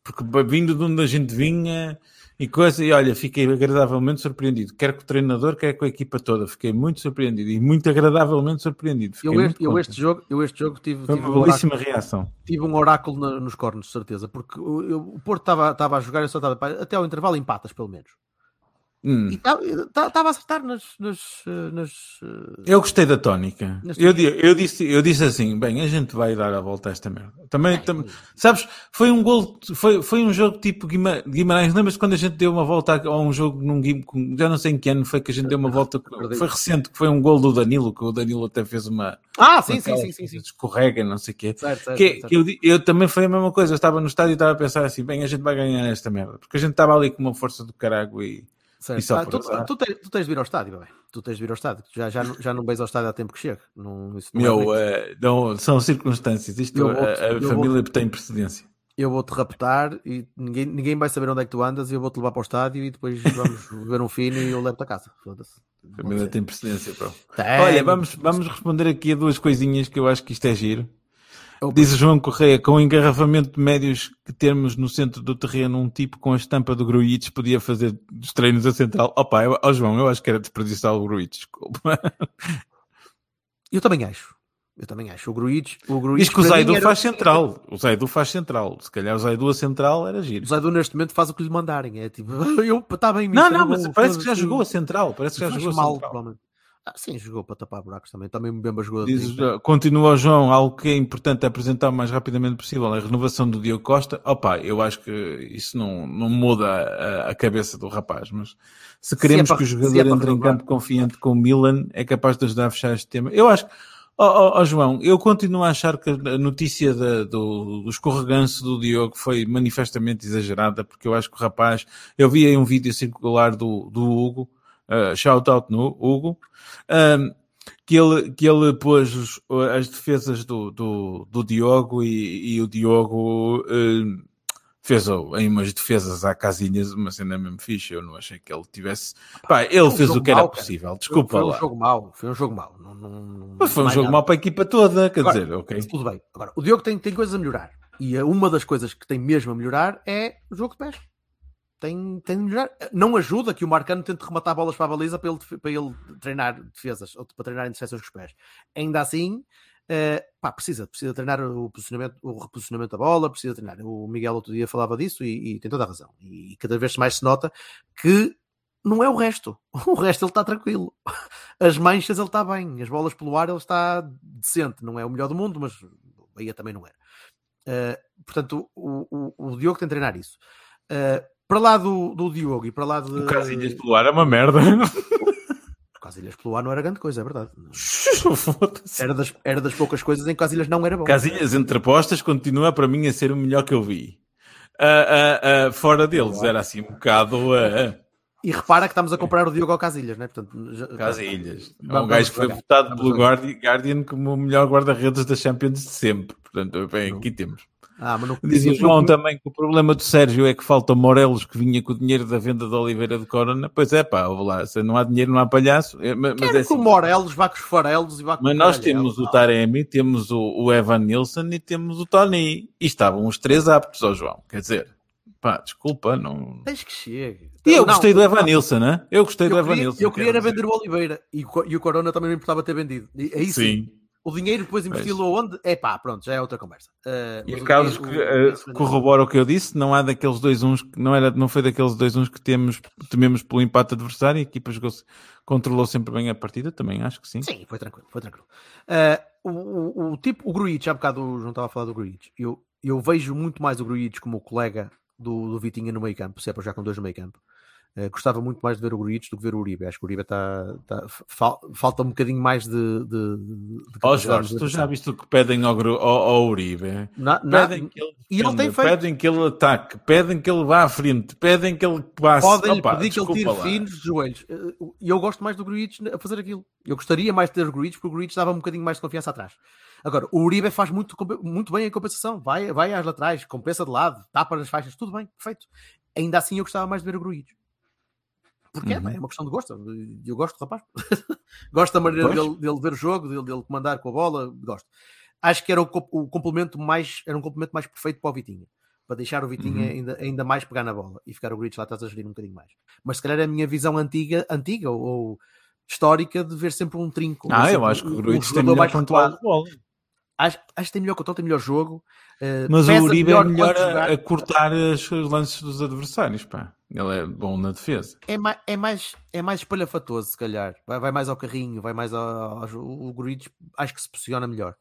Porque vindo de onde a gente vinha e coisa, e olha, fiquei agradavelmente surpreendido. Quer com o treinador, quer com a equipa toda. Fiquei muito surpreendido e muito agradavelmente surpreendido. Fiquei Eu este, eu este jogo, eu este jogo tive, tive, uma um, belíssima oráculo, reação. tive um oráculo na- nos cornos, de certeza, porque o, eu- o Porto estava estava a jogar, eu só estava até ao intervalo empatas, pelo menos. Hum. E estava a acertar nas. nas, eh, nas, eh, Eu gostei da tónica. Eu, eu, disse, eu disse assim: bem, a gente vai dar a volta a esta merda. Também, tam- sabes, foi um gol, foi, foi um jogo tipo Guima- Guimarães. Lembras quando a gente deu uma volta a, um jogo num já não sei em que ano foi que a gente deu uma volta. Foi recente, que foi um gol do Danilo, que o Danilo até fez uma. Ah, sim, sim, aquela sim, sim, sim. Escorrega, não sei o quê. Certo, certo, Que, certo. eu, eu também foi a mesma coisa. Eu estava no estádio e estava a pensar assim: bem, a gente vai ganhar esta merda. Porque a gente estava ali com uma força do carago e. Certo. só Ah, tu, tu tens, tu tens de vir ao estádio, bem. Tu tens de vir ao estádio. Já, já, não- já não vais ao estádio há tempo que chega. Não, isso não é Meu, eh, não, são circunstâncias. Isto, Eu a, vou- a eu vou- família tem precedência. Eu vou-te raptar e ninguém, ninguém vai saber onde é que tu andas e eu vou-te levar para o estádio e depois vamos beber um fino e eu levo-te a casa. Foda-se. A família tem precedência, bro. Tem. Olha, vamos, vamos responder aqui a duas coisinhas que eu acho que isto é giro. Diz João Correia, com o engarrafamento de médios que temos no centro do terreno, um tipo com a estampa do Gruitch podia fazer dos treinos a central. Opa, eu, ó João, eu acho que era desperdiçar o Gruitch, desculpa. Eu também acho. Eu também acho. O Gruitch, o Diz que o Zaidu era- faz central. O Zaidu faz central. Se calhar o Zaidu a central era giro. O Zaidu neste momento faz o que lhe mandarem. É tipo, eu está bem, Não, mister, não, mas parece que já jogou a central. Parece que já jogou a mal, central. Ah, sim, jogou para tapar buracos também. Também me bem jogou. Diz, continua o João, algo que é importante apresentar o mais rapidamente possível, a renovação do Diogo Costa. Opa, eu acho que isso não, não muda a, a cabeça do rapaz, mas se queremos Se é para- que o jogador é entre em renovar. campo confiante com o Milan, é capaz de ajudar a fechar este tema. Eu acho que, ó ó, ó, João, eu continuo a achar que a notícia da- do, do escorreganço do Diogo foi manifestamente exagerada, porque eu acho que o rapaz, eu vi aí um vídeo circular do, do Hugo, uh, shout out no Hugo, um, que ele, que ele pôs os- as defesas do, do, do Diogo e, e o Diogo eh, fez em umas defesas à casinhas uma cena mesmo fixe. Eu não achei que ele tivesse. Pá, ele um fez o que era mau, cara. possível. Desculpa foi um lá. jogo mau. Foi um jogo mau. Não, não- não- Mas foi um jogo nada. mau para a equipa toda, quer Agora, dizer, ok. Tudo bem. Agora, o Diogo tem, tem coisas a melhorar. E uma das coisas que tem mesmo a melhorar é o jogo de pés. Tem, tem de melhorar. Não ajuda que o Marcano tente rematar bolas para a baliza para ele, para ele treinar defesas ou para treinar interseções com os pés. Ainda assim, eh, pá, precisa, precisa treinar o posicionamento, o reposicionamento da bola, precisa treinar. O Miguel outro dia falava disso e, e tem toda a razão. E cada vez mais se nota que não é o resto. O resto ele está tranquilo. As manchas ele está bem. As bolas pelo ar ele está decente. Não é o melhor do mundo, mas Bahia também não era. Uh, portanto, o, o, o Diogo tem de treinar isso. Uh, para lá do, do Diogo e para lá de. O Casilhas pelo ar é uma merda. Casilhas pelo ar não era grande coisa, é verdade. Era das, era das poucas coisas em que Casilhas não era bom. Casilhas entre apostas continua para mim a ser o melhor que eu vi. Ah, ah, ah, fora deles, era assim um bocado. E repara que estamos a comparar o Diogo ao Casilhas, né? Portanto, já- Casilhas. É um gajo que foi votado pelo Guardian como o melhor guarda-redes da Champions de sempre. Portanto, bem, aqui temos. Ah, mas não, Diz o João também que o problema do Sérgio é que falta Morelos que vinha com o dinheiro da venda da Oliveira de Corona. Pois é, pá, ouve lá, se não há dinheiro, não há palhaço. É, mas, mas é que assim. o Morelos vá com os farelos e vá com Mas nós temos o Taremi, temos o, o Evan Nilsson e temos o Tony. E estavam os três aptos ao João. Quer dizer, pá, desculpa, não. Tens que chegue. E eu Não, gostei do Evan não. Nilsson, né? Eu gostei do Eu Evan queria, Nilsson. eu queria era vender o Oliveira e, e o Corona também me importava ter vendido. E aí sim. Sim. O dinheiro depois investi-lo onde? É pá, pronto, já é outra conversa. Uh, E mas o Carlos o que, dinheiro- eh, o- esse- corrobora o que eu disse, não há daqueles dois uns que não era, não foi daqueles dois uns que temos, tememos pelo empate adversário, a equipa jogou controlou sempre bem a partida, também acho que sim. Sim, foi tranquilo, foi tranquilo. Uh, o, o, o tipo, o Gruitch, há bocado o João estava a falar do Gruitch. Eu, eu vejo muito mais o Gruitch como o colega do, do Vitinha no meio campo, se é para já com dois no meio campo. Uh, gostava muito mais de ver o Gruitch do que ver o Uribe. Acho que o Uribe está. está- fal- falta um bocadinho mais de. de, de, capacidade Jorge, de tu já viste o que pedem ao, ao, ao Uribe? Na- na- Pedem que ele e ele tem defenda, feito. pedem que ele ataque, pedem que ele vá à frente, pedem que ele passe. Podem-lhe Opa, pedir que ele tire lá. finos de joelhos. Uh, E eu gosto mais do Gruitch a fazer aquilo. Eu gostaria mais de ter o Gruitch, porque o Gruitch dava um bocadinho mais de confiança atrás. Agora, o Uribe faz muito, muito bem a compensação. Vai, vai às laterais, compensa de lado, tapa nas faixas, tudo bem, perfeito. Ainda assim eu gostava mais de ver o Gruitch. Porque é, Uhum. pá, é uma questão de gosto. Eu gosto do rapaz. gosto da maneira dele, dele ver o jogo, dele, dele comandar com a bola. Gosto. Acho que era o, o complemento mais era um complemento mais perfeito para o Vitinha. Para deixar o Vitinha Uhum. ainda, ainda mais pegar na bola e ficar o Grits lá atrás a gerir um bocadinho mais. Mas se calhar é a minha visão antiga, antiga ou, ou histórica de ver sempre um trinco. Ah, eu acho que um- o um Gruitch tem melhor mais controle de bola. Acho, acho que tem melhor controle, tem melhor jogo. eh, Mas o Uribe é melhor quando jogar. a, a cortar os lances dos adversários, pá. Ele é bom na defesa. É mais, é mais, é mais espalhafatoso, se calhar. Vai, vai mais ao carrinho, vai mais ao. ao o Gruitch acho que se posiciona melhor.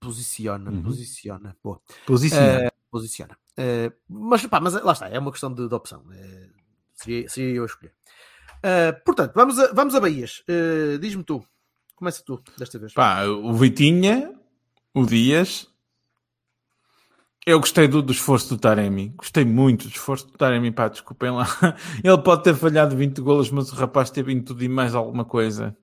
Posiciona, Uhum. posiciona. Boa. Posiciona. Posiciona. Eh, mas, pá, mas lá está, é uma questão de, de opção. Seria, seria eu a escolher. Portanto, vamos a, vamos a Bahias. Diz-me tu. Começa tu, desta vez. Pá, o Vitinha, o Dias. Eu gostei do, do esforço do Taremi. Gostei muito do esforço do Taremi. Pá, desculpem lá. Ele pode ter falhado 20 golos, mas o rapaz teve em tudo e mais alguma coisa.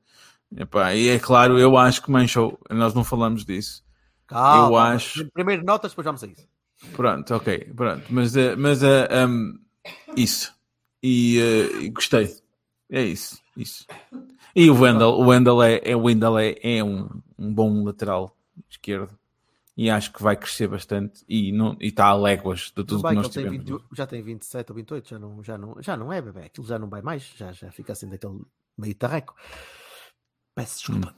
Epá, e é claro, eu acho que manchou. Nós não falamos disso. Calma, eu acho- Primeiro notas, depois vamos a isso. Pronto, ok. Pronto. Mas, eh, mas eh, um, isso. E, e gostei. É isso. Isso. E o Wendel, o Wendel é, é, o Wendel é, é um, um bom lateral esquerdo. E acho que vai crescer bastante. E não- e está a léguas de tudo que nós ele tem tivemos. 20 já tem 27 ou 28, já não, já não, já não é, bebê. Aquilo já não vai mais, já, já fica assim daquele meio tarreco. Peço desculpa.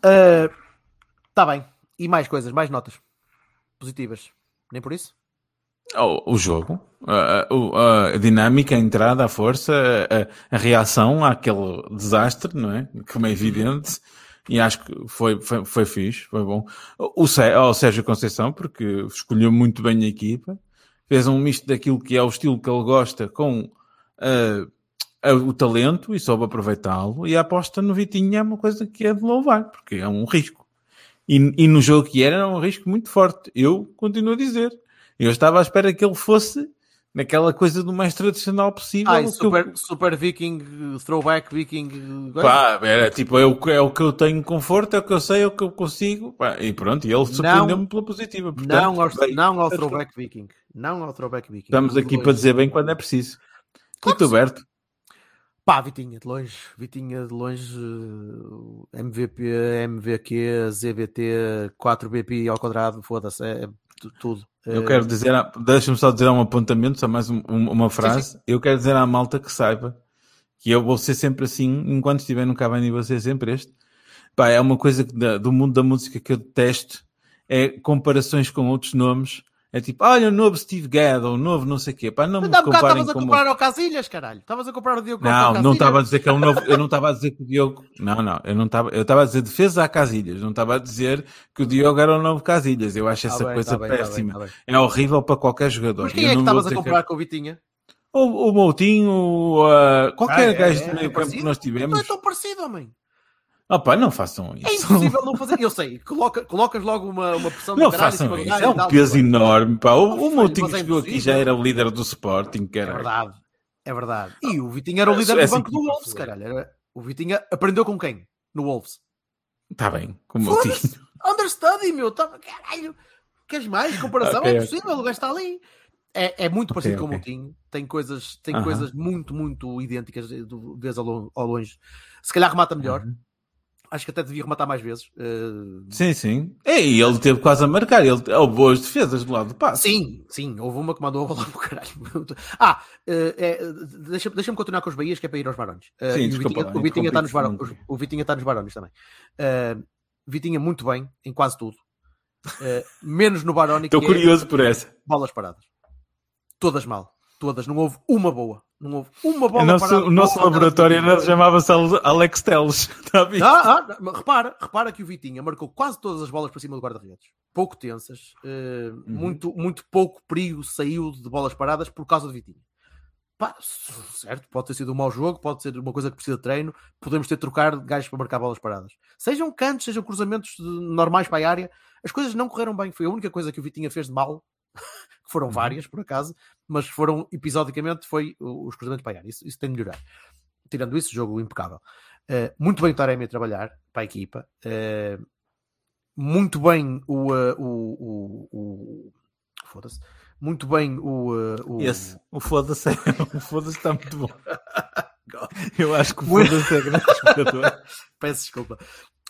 Está bem. E mais coisas, mais notas positivas. Nem por isso? Oh, o jogo, a, a- a dinâmica, a entrada, a força, a, a reação àquele desastre, não é? Como é evidente. E acho que foi, foi, foi fixe, foi bom. O, Sé- o Sérgio Conceição, porque escolheu muito bem a equipa, fez um misto daquilo que é o estilo que ele gosta com ah, o talento e soube aproveitá-lo. E a aposta no Vitinho é uma coisa que é de louvar, porque é um risco. E, e no jogo que era, era um risco muito forte. Eu continuo a dizer. Eu estava à espera que ele fosse naquela coisa do mais tradicional possível. Ai, que eu- super, super Viking, throwback Viking. Pá, era tipo, é o, que- é o que eu tenho conforto, é o que eu sei, é o que eu consigo. Pá, e pronto, e ele surpreendeu-me pela positiva. Portanto, não, ao, bem, não ao throwback Viking. Não ao throwback Viking. estamos aqui para dizer bem quando é preciso. Claro e que tu, sim. Berto? Pá, Vitinha, de longe. Vitinha, de longe. eh, MVP, MVQ, ZVT, 4BP ao quadrado, foda-se, é tu- tudo. Eu quero dizer, deixa-me só dizer um apontamento, só mais um- um- uma frase. Eu quero dizer à malta que saiba que eu vou ser sempre assim, enquanto estiver no Cavani vou ser sempre este. Pá, é uma coisa que do mundo da música que eu detesto, é comparações com outros nomes. É tipo, olha o novo Steve Gadd, ou o novo não sei o quê. Pá, não me há bocado comparem estavas a com... comparar ao Casilhas, caralho. Estavas a comparar o Diogo Não, não estava a dizer que é um novo. Eu não estava a dizer que o Diogo. Não, não, eu não estava. Eu estava a dizer defesa a Casilhas. Não estava a dizer que o Diogo era o novo Casilhas. Eu acho Tá essa bem, coisa tá bem, tá bem, péssima. tá bem. É horrível para qualquer jogador. Mas quem Eu é que não estavas a dizer comparar com o Vitinha? O, o Moutinho, uh, qualquer Ah, é, gajo é, de é meio campo parecido? que nós Não tivemos. é tão parecido, homem. Opa, não façam É isso. impossível não fazer. Eu sei, coloca, colocas logo uma, uma pressão Não caralho façam isso. É um peso pá. enorme. Pá. O, o Moutinho é chegou aqui já era o líder do Sporting, É cara. verdade. É verdade. E o Vitinha era o É líder só do essa banco do Wolves, caralho. O Vitinha aprendeu com quem? No Wolves. Está bem, com o Moutinho. Understudy, meu. Tá... Caralho. Queres mais? Comparação? Ok, é possível. O gajo está ali. É, é muito parecido com o ok. Moutinho. Tem coisas, tem Aham. coisas muito, muito idênticas do- vez ao lon- ao longe. Se calhar remata melhor. Uhum. Acho que até devia rematar mais vezes. Eh, Sim, sim. É, E ele teve quase a marcar. Ele houve boas defesas do lado do passe. Sim, sim, houve uma que mandou a bola para o caralho. Ah, eh, é, deixa- deixa-me continuar com os Bahias, que é para ir aos Barões. Eh, Sim, o Vitinha, lá, o Vitinha está nos Barões. O Vitinha está nos Barões também. Eh, Vitinha muito bem em quase tudo. Menos no Baroni, que Estou curioso por essa. é bolas paradas. Todas mal. Todas. Não houve uma boa. Não houve uma bola O nosso, o nosso laboratório chamava-se Ale- Alex Teles. Está? Ah, ah, repara, repara que o Vitinha marcou quase todas as bolas para cima do guarda-redes. Pouco tensas, eh, Uhum. muito, muito pouco perigo saiu de bolas paradas por causa do Vitinha. Pá, certo, pode ter sido um mau jogo, pode ser uma coisa que precisa de treino, podemos ter trocar gajos para marcar bolas paradas. Sejam cantos, sejam cruzamentos de- normais para a área, as coisas não correram bem. Foi a única coisa que o Vitinha fez de mal, que foram Uhum. várias por acaso, mas foram episodicamente foi os cruzamentos para. Isso, isso tem de melhorar. Tirando isso, jogo impecável. Eh, muito bem o Taremi a trabalhar para a equipa. Eh, muito bem o. eh, o, o, o- Foda-se. Muito bem o. o Esse, o foda-se, o foda-se está muito bom. Eu acho que o foda-se é grande jogador. Peço desculpa.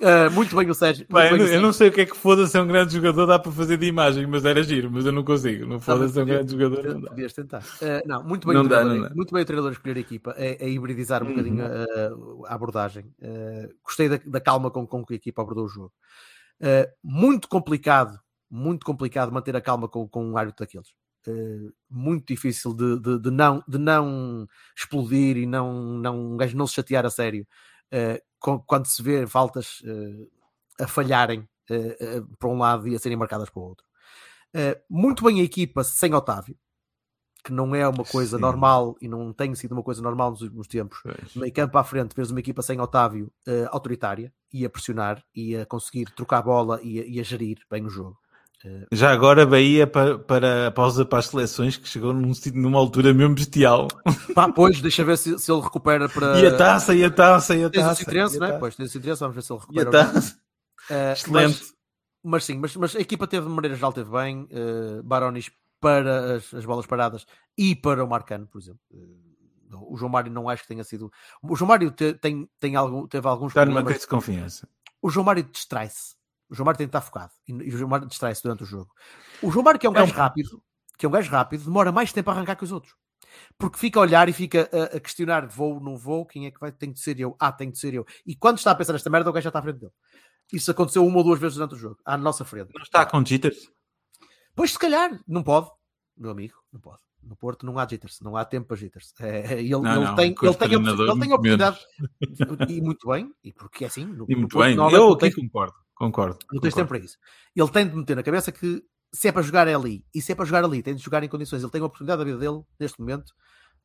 Eh, muito bem o Sérgio. Eu, bem o não- eu Sérgio. não sei o que é que foda-se é um grande jogador, dá para fazer de imagem, mas era giro, mas eu não consigo. Não foda-se é um grande jogador. Não dá. Podias tentar. Eh, não, muito bem, Não o dá, treinador, dá. muito bem o treinador a escolher a equipa, a, a hibridizar um Uhum. bocadinho eh, a, abordagem. Eh, gostei da, da calma com, com que a equipa abordou o jogo. Muito complicado, muito complicado manter a calma com, com um árbitro daqueles. Eh, muito difícil de, de, de não, de não explodir e não, não, um gajo não se chatear a sério quando se vê faltas eh, a falharem eh, eh, para um lado e a serem marcadas para o outro. Eh, muito bem a equipa sem Otávio, que não é uma coisa Sim. normal e não tem sido uma coisa normal nos últimos tempos. Pois. Meio campo à frente, vês uma equipa sem Otávio eh, autoritária e a pressionar e a conseguir trocar a bola e a, e a gerir bem o jogo. Já agora Bahia para, para a pausa para as seleções, que chegou num, numa altura mesmo bestial. Pá, pois, deixa ver se, se ele recupera para. E a taça, e a taça, e a Tens o taça. Citrense, não é? taça. Pois, tens o Citrense, vamos ver se ele E a recupera. taça. Eh, Excelente. Mas, mas sim, mas, mas a equipa teve, de maneira geral, teve bem. Uh, Baronis para as, as bolas paradas e para o Marcano, por exemplo. Eh, o João Mário não acho que tenha sido. O João Mário te- tem, tem algum, teve alguns Está numa crise de confiança. O João Mário distrai-se. O João Mário tem que estar focado. E, e o João Mário distrai-se durante o jogo. O João Mário, que é um É um- gajo rápido, que é um gajo rápido, demora mais tempo a arrancar que os outros. Porque fica a olhar e fica a, a questionar: vou, não vou, quem é que vai? Tem de ser eu. Ah, tem de ser eu. E quando está a pensar nesta merda, o gajo já está à frente dele. Isso aconteceu uma ou duas vezes durante o jogo, à nossa frente. Não está com jitters? Pois se calhar, não pode, meu amigo, não pode. No Porto não há jitters, não há tempo para jitters. É, ele, Não, ele não, tem, ele tem, a, ele tem a muito menos. oportunidade, e muito bem, e porque é assim, no, E muito bem. Eu aqui concordo. Concordo. não tens tempo para isso. Ele tem de meter na cabeça que se é para jogar é ali, e se é para jogar ali, tem de jogar em condições. Ele tem a oportunidade da vida dele, neste momento,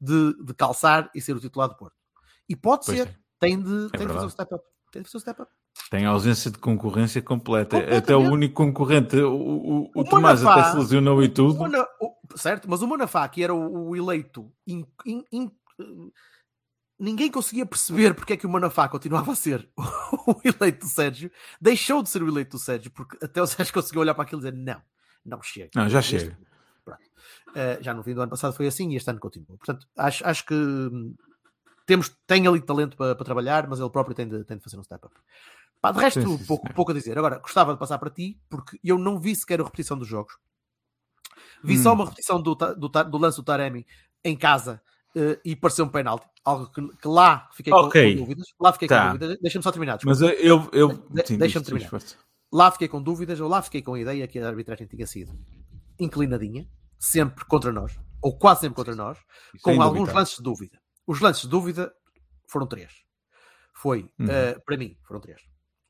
de, de calçar e ser o titular do Porto. E pode Pois ser, é. tem de, tem de fazer o step up. Tem de fazer o step up. Tem ausência de concorrência completa. Completamente. Até o único concorrente, o, o, o O Tomás Manafá- até se lesionou e tudo. O- certo, mas o Manafá, que era o, o eleito, in- in- in- ninguém conseguia perceber porque é que o Manafá continuava a ser o eleito do Sérgio, deixou de ser o eleito do Sérgio, porque até o Sérgio conseguiu olhar para aquilo e dizer: não, não chega. Não, já Este- chega. Eh, já no fim do ano passado foi assim e este ano continua. Portanto, acho, acho que hum, temos, tem ali talento para, para trabalhar, mas ele próprio tem de, tem de fazer um step up. Pá, de resto, Sim, sim, pouco, sim. pouco a dizer. Agora, gostava de passar para ti, porque eu não vi sequer a repetição dos jogos. Vi Hum. só uma repetição do, do, do lance do Taremi em casa eh, e pareceu um penalti. Algo que, que lá fiquei com- Ok. com, dúvidas. Lá fiquei Tá. com dúvidas. Deixa-me só terminar. desculpa. Mas eu. eu De- deixa-me diz, terminar. Lá fiquei com dúvidas, ou lá fiquei com a ideia que a arbitragem tinha sido inclinadinha, sempre contra nós, ou quase sempre contra nós, com Sem alguns dúvida. lances de dúvida. Os lances de dúvida foram três. Foi, Uhum. eh, para mim, foram três.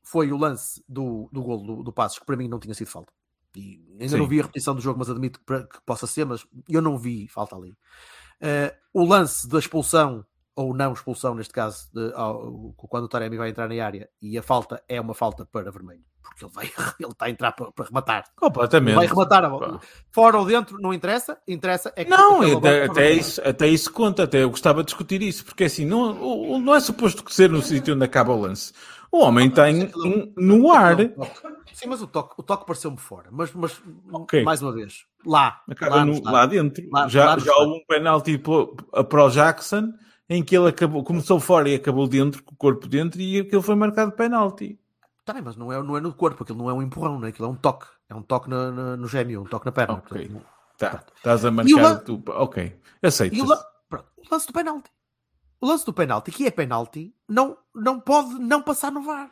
Foi o lance do, do golo do, do Passos, que para mim não tinha sido falta. E ainda Sim. não vi a repetição do jogo, mas admito que possa ser, mas eu não vi falta ali. Eh, o lance da expulsão, ou não expulsão neste caso, de- ao- quando o Taremi vai entrar na área, e a falta é uma falta para vermelho, porque ele, vai, ele está a entrar para, para rematar. Completamente. Vai rematar a bola. Fora ou dentro, não interessa. Interessa é que. Não, até, até, isso, até isso conta, até eu gostava de discutir isso, porque assim, não, não é suposto que ser no sítio onde acaba o lance. O homem está em- em- no ar, Sim, mas o toque, o toque pareceu-me fora. Mas, mas Ok. mais uma vez, lá. acaba lá, no- no lá dentro. Lá- já lá no já houve um penalti para o Jackson, em que ele acabou, começou fora e acabou dentro, com o corpo dentro, e aquilo foi marcado penalti. Tá bem, mas não é, não é no corpo, aquilo não é um empurrão, né? aquilo é um toque. É um toque na- na- no gêmeo, um toque na perna. Ok. Portanto, Tá, estás a o marcar. lan- tu- ok, aceito. E o, pronto, o lance do penalti. O lance do penalti, que é penalti, não, não pode não passar no VAR.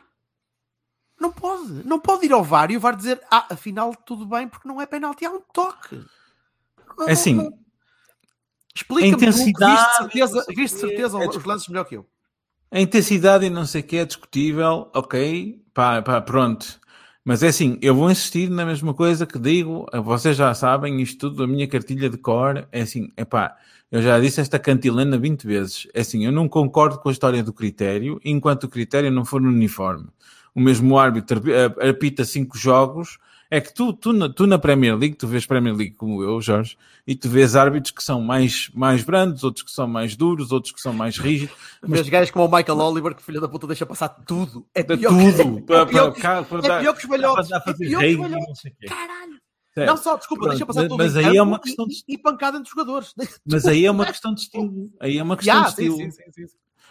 Não pode. Não pode ir ao VAR e o VAR dizer, ah, afinal tudo bem, porque não é penalti, há um toque. Não- É assim, não- Explica-me tu intensidade, viste certeza, viste certeza é os lances melhor que eu. A intensidade e não sei o que é discutível, ok, pá, pá, pronto. Mas é assim, eu vou insistir na mesma coisa que digo, vocês já sabem, isto tudo, a minha cartilha de cor, é assim, é pá, eu já disse esta cantilena 20 vezes, é assim, eu não concordo com a história do critério, enquanto o critério não for uniforme. O mesmo árbitro eh, apita cinco jogos, é que tu, tu, na, tu na Premier League, tu vês Premier League como eu, Jorge, e tu vês árbitros que são mais, mais brandos, outros que são mais duros, outros que são mais rígidos, Mas gajos como o Michael Oliver, que filho da puta deixa passar tudo. É pior que- tudo. é para, pior para, que- para é pior que os para velhotes. É pior que os velhotes. quê. Caralho. Certo. Não só, desculpa, Pronto, deixa passar mas- tudo mas aí é uma questão de- e, e pancada entre os jogadores. Mas aí é uma questão de estilo. Aí é uma questão Ya, de estilo. sim, sim, sim,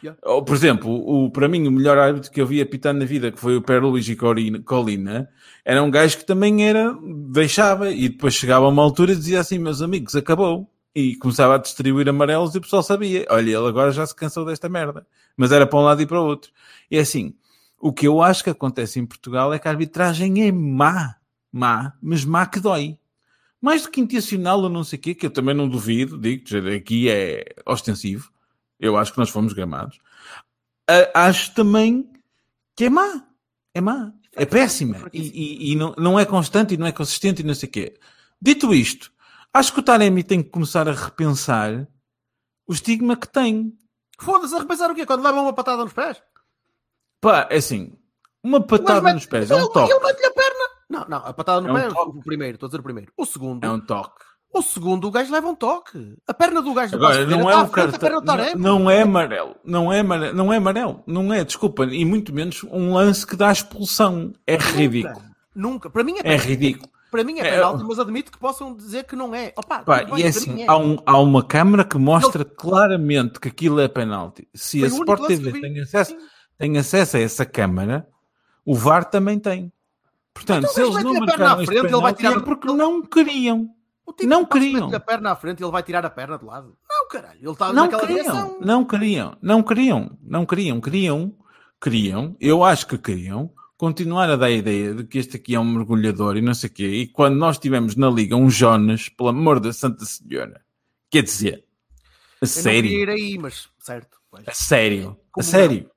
Ya. Ou, por exemplo, o, para mim, o melhor árbitro que eu vi apitar na vida, que foi o Pedro Luigi Colina, era um gajo que também era, deixava, e depois chegava a uma altura e dizia assim, meus amigos, acabou. E começava a distribuir amarelos e o pessoal sabia, olha, ele agora já se cansou desta merda. Mas era para um lado e para o outro. E é assim, o que eu acho que acontece em Portugal é que a arbitragem é má. Má, mas má que dói. Mais do que intencional ou não sei o quê, que eu também não duvido, digo, aqui é ostensivo. Eu acho que nós fomos gramados. A- acho também que é má. É má. É péssima. E, e- e não, não é constante e não é consistente e não sei o quê. Dito isto, acho que o Taremi tem que começar a repensar o estigma que tem. Foda-se, a repensar o quê? Quando leva uma patada nos pés? Pá, é assim, uma patada Mas nos pés é um toque. Ele mete-lhe a perna. Não, não, a patada no É um pé é o primeiro, estou a dizer o primeiro. O segundo, É um toque. O segundo, o gajo leva um toque. A perna do gajo Agora, não é está um cartão. Não, não é amarelo. Não é amarelo. Não é amarelo. Não é, desculpa. E muito menos um lance que dá expulsão. É ridículo. Nunca, nunca. Para mim é É penalti. ridículo. Para mim é É, penalti, mas admito que possam dizer que não é. Opa, Pá, e é assim, é. há, um- há uma câmara que mostra claramente que aquilo é penalti. Se Foi a Sport TV tem acesso, Sim. tem acesso a essa câmara, o VAR também tem. Portanto, Então, se eles não ter a perna marcaram frente, ele vai penalti tirar é porque não queriam. O tipo não queriam. a perna à frente e ele vai tirar a perna de lado. Não, caralho. Ele está Não naquela queriam, direção. não queriam, não queriam, não queriam, queriam, queriam, eu acho que queriam continuar a dar a ideia de que este aqui é um mergulhador e não sei o quê, e quando nós tivemos na liga um Jonas, pelo amor da Santa Senhora, quer dizer, a Eu não sério, queria ir aí, mas certo. pois. a sério, a Como sério,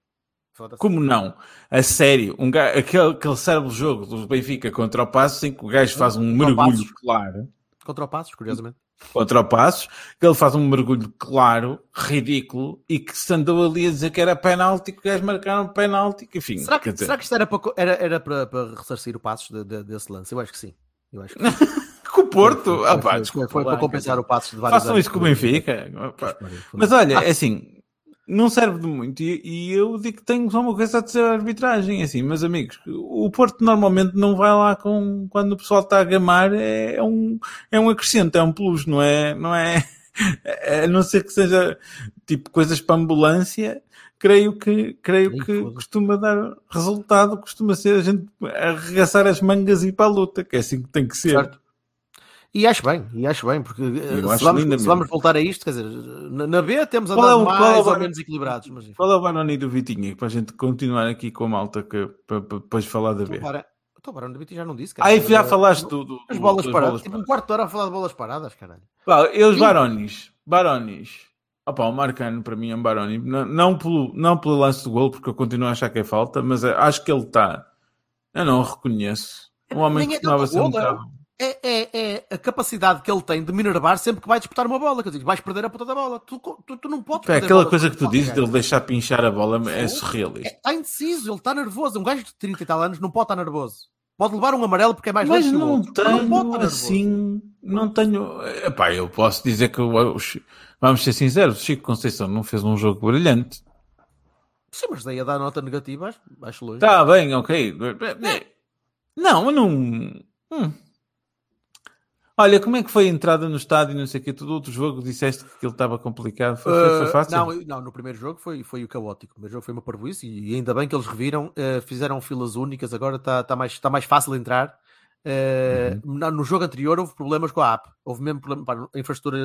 Foda-se. como não? A sério, um ga- aquele, aquele cérebro jogo do Benfica contra o Passo em que o gajo faz um mergulho claro, Contra o Passos, curiosamente. contra o Passos, que ele faz um mergulho claro, ridículo, e que se andou ali a dizer que era penalti, que gajos marcaram penalti, que enfim. Será que, dizer, será que isto era para, era, era para, para ressarcir o Passos de- de- desse lance? Eu acho que sim. Eu acho que com o Porto, Foi- ah, foi- pá, foi- desculpa foi lá, para compensar o Passos de vários Façam anos isso com o Benfica. Mas olha, é assim, não serve de muito. E, e eu digo que tenho só uma coisa a dizer à arbitragem. é Assim, meus amigos, o Porto normalmente não vai lá com quando o pessoal está a gamar, é, é um, é um acrescento, é um plus, não é? Não é a não ser que seja tipo coisas para ambulância. Creio que, creio que costuma dar resultado, costuma ser a gente arregaçar as mangas e ir para a luta, que é assim que tem que ser. Certo. E acho bem, e acho bem, porque eh, Eu se, acho vamos, se vamos voltar a isto, quer dizer, na, B temos Qual é andado o- qual é mais o- ou menos equilibrados. Mas, enfim. Fala o Baroni do Vitinha, para a gente continuar aqui com a malta, que, para, para depois falar da B. Então, para, então, o já não disse, cara. Aí já falaste do, do, As bolas das paradas. bolas Tipo, um quarto de hora a falar de bolas paradas, caralho. Pá, e os. Baronis? Baronis. Opa, o Marcano para mim é um Baroni. Não, não, pelo, não pelo lance do gol, porque eu continuo a achar que é falta, mas é- acho que ele está. Eu não o reconheço. Um homem que é costumava ser um é. É, é, é a capacidade que ele tem de minervar sempre que vai disputar uma bola. Quer dizer, vais perder a puta da bola. Tu, tu, tu não podes perder aquela coisa que tu dizes gajo. dele deixar pinchar a bola é Fogo. surrealista. Está indeciso, ele está nervoso. Um gajo de 30 e tal anos não pode estar nervoso. Pode levar um amarelo porque é mais Mas não não tenho estar nervoso. assim. Não tenho. Epá, eu posso dizer que vamos ser sinceros, o Chico Conceição não fez um jogo brilhante. Sim, mas daí a dar nota negativa, acho, acho longe. Tá bem, ok. Não, mas não. Hum. Olha, como é que foi a entrada no estádio e não sei o que? Todo outro jogo disseste que ele estava complicado. Foi, foi- foi Uh, fácil? Não, não, no primeiro jogo foi, foi o caótico. O primeiro jogo foi uma parvoíce e ainda bem que eles reviram, uh, fizeram filas únicas, agora está tá mais, tá mais fácil entrar. Uh, Uhum. na- No jogo anterior houve problemas com a app, houve mesmo problema, pá, a infraestrutura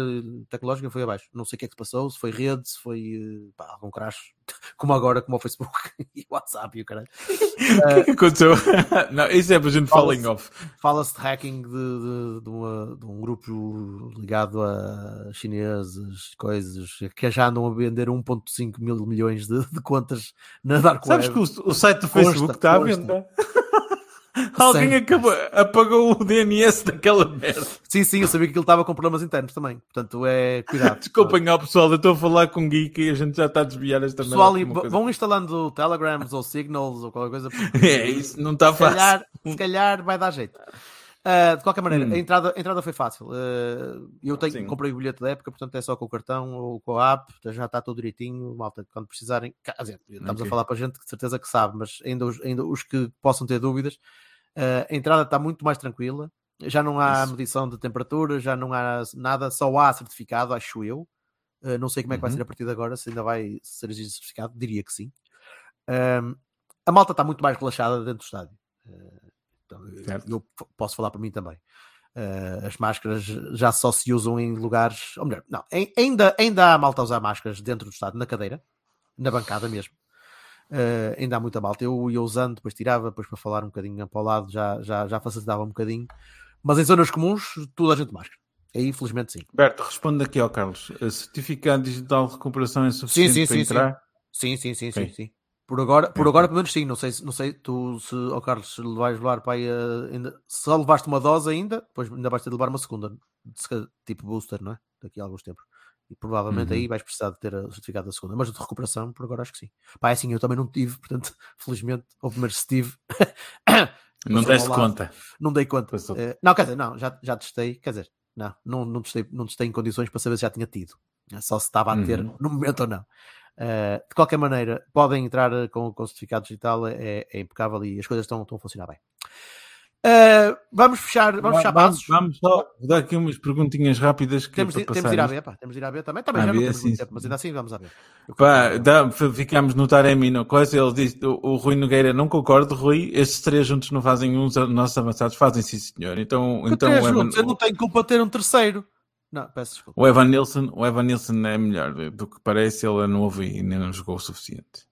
tecnológica foi abaixo. Não sei o que é que se passou, se foi rede, se foi uh, pá, algum crash, como agora, como o Facebook e o WhatsApp e o caralho. O que é que aconteceu? não, isso é para a gente em off. Fala-se de hacking de, de, de uma- de um grupo ligado a chineses, coisas que já andam a vender 1,5 mil milhões de, contas na Dark Sabes Web. que o, o site do Consta, Facebook está à consta. venda? Alguém acabou, apagou o DNS daquela merda. Sim, sim, eu sabia que ele estava com problemas internos também. Portanto, é cuidado. Desculpem ao pessoal, eu estou a falar com o Geek e a gente já está a desviar esta Pessoal, merda. coisa. vão instalando Telegrams ou Signals ou qualquer coisa. porque É, isso não está fácil. calhar, se calhar vai dar jeito. Ah, de qualquer maneira, Hum. a, entrada, a entrada foi fácil. Ah, eu tenho, Sim. comprei o bilhete da época, portanto é só com o cartão ou com a app, já está tudo direitinho. Malta, quando precisarem, dizer, estamos Ok. a falar para gente que de certeza que sabe, mas ainda os, ainda os que possam ter dúvidas, ah, a entrada está muito mais tranquila. Já não há Isso. medição de temperatura, já não há nada, só há certificado, acho eu. Não sei como é que vai Uhum. ser a partir de agora, se ainda vai ser exigido certificado, diria que sim. A malta está muito mais relaxada dentro do estádio. Eu- Certo. eu posso falar por mim também. Ah, as máscaras já só se usam em lugares, ou melhor, não, ai- ainda, ainda há malta a usar máscaras dentro do estádio, na cadeira, na bancada mesmo. Ah, ainda há muita malta. Eu ia usando, depois tirava, depois para falar um bocadinho para o lado já, já, já facilitava um bocadinho. Mas em zonas comuns, toda a gente máscara. Aí, infelizmente, sim. Berto, responde aqui ao Carlos. Certificado digital de recuperação é suficiente sim, para sim, entrar? Sim, sim, sim, Ok. sim, sim. Por agora, por Ok. agora, pelo menos sim. Não sei, se- não sei tu se, ao Carlos, se vais levar para aí, eh, ainda, se só levaste uma dose ainda, depois ainda vais ter de levar uma segunda, tipo booster, não é? Daqui a alguns tempos. E provavelmente Uhum. aí vais precisar de ter o certificado da segunda, mas de recuperação, por agora acho que sim. Pá, é assim, eu também não tive, portanto, felizmente, ou primeiro se tive, Não deste conta. não dei conta. Eh, não, quer dizer, não, já, já testei, quer dizer, não, não, não, testei, não testei em condições para saber se já tinha tido. Só se estava a ter Uhum. no momento ou não. Eh, de qualquer maneira, podem entrar eh, com, com o certificado digital, é, é impecável e as coisas estão, estão a funcionar bem. Eh, vamos fechar, vamos fechar vamos, passos. vamos só dar aqui umas perguntinhas rápidas que Temos, é de, para temos de ir à. B, pá. Temos de ir à B também. Também À já não temos sim, muito tempo, mas ainda assim vamos à B. Pá, dá, ficámos no Taremi no coisa, ele disse, o, o Rui Nogueira não concordo, Rui, estes três juntos não fazem uns, os nossos avançados fazem sim senhor. Então, Que então três Evan, juntos, eu não tenho culpa de ter um terceiro. Não, peço desculpa. o Evan Nilsson, o Evan Nilsson é melhor, do que parece, ele é novo e ainda não jogou o suficiente.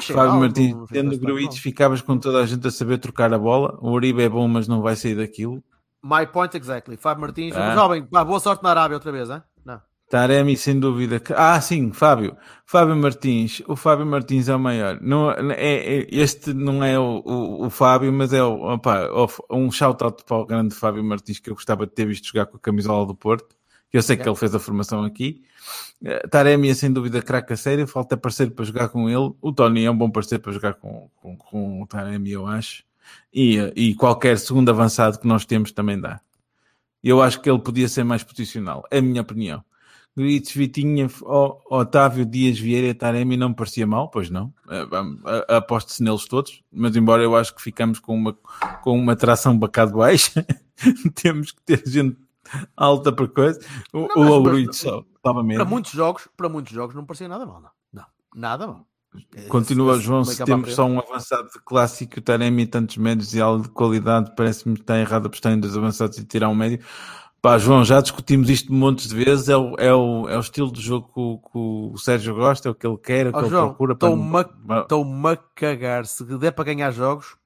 Fábio mal, Martins, tendo Gruitch, ficavas com toda a gente a saber trocar a bola. O Uribe é bom, mas não vai sair daquilo. My point exactly. Fábio Martins, Ah. jovem, pá, boa sorte na Arábia outra vez, hein? Taremi, sem dúvida. que- Ah, sim, Fábio. Fábio Martins. O Fábio Martins é o maior. Não, é, é- este não é o, o, o Fábio, mas é o, opa, um shout-out para o grande Fábio Martins que eu gostava de ter visto jogar com a camisola do Porto. eu sei que ele fez a formação aqui. Eh, Taremi é sem dúvida craque a sério, falta parceiro para jogar com ele. O Tony é um bom parceiro para jogar com, com, com o Taremi, eu acho. E, eh, e qualquer segundo avançado que nós temos também dá. Eu acho que ele podia ser mais posicional, é a minha opinião. Gritos, Vitinha, Otávio, Dias, Vieira e Taremi não parecia mal, pois não. A- Aposto-se neles todos, mas embora eu acho que ficamos com uma, com uma tração um bocado baixa, temos que ter gente alta para coisa. O, Não, o só estava mesmo. Para muitos jogos, para muitos jogos não parecia nada mal, não. Não, nada mal. Continua, Esse- João, se temos só um avançado de clássico, o Taremi tantos médios e algo de qualidade, parece-me que está errado apostar em dois avançados e tirar um médio. Pá, João, já discutimos isto montes de vezes, é o, é o, é o estilo de jogo que, o- que o Sérgio gosta, é o que ele quer, é o que Ó, ele João, procura. para estou-me a, não- estou-me a cagar. Se der para ganhar jogos,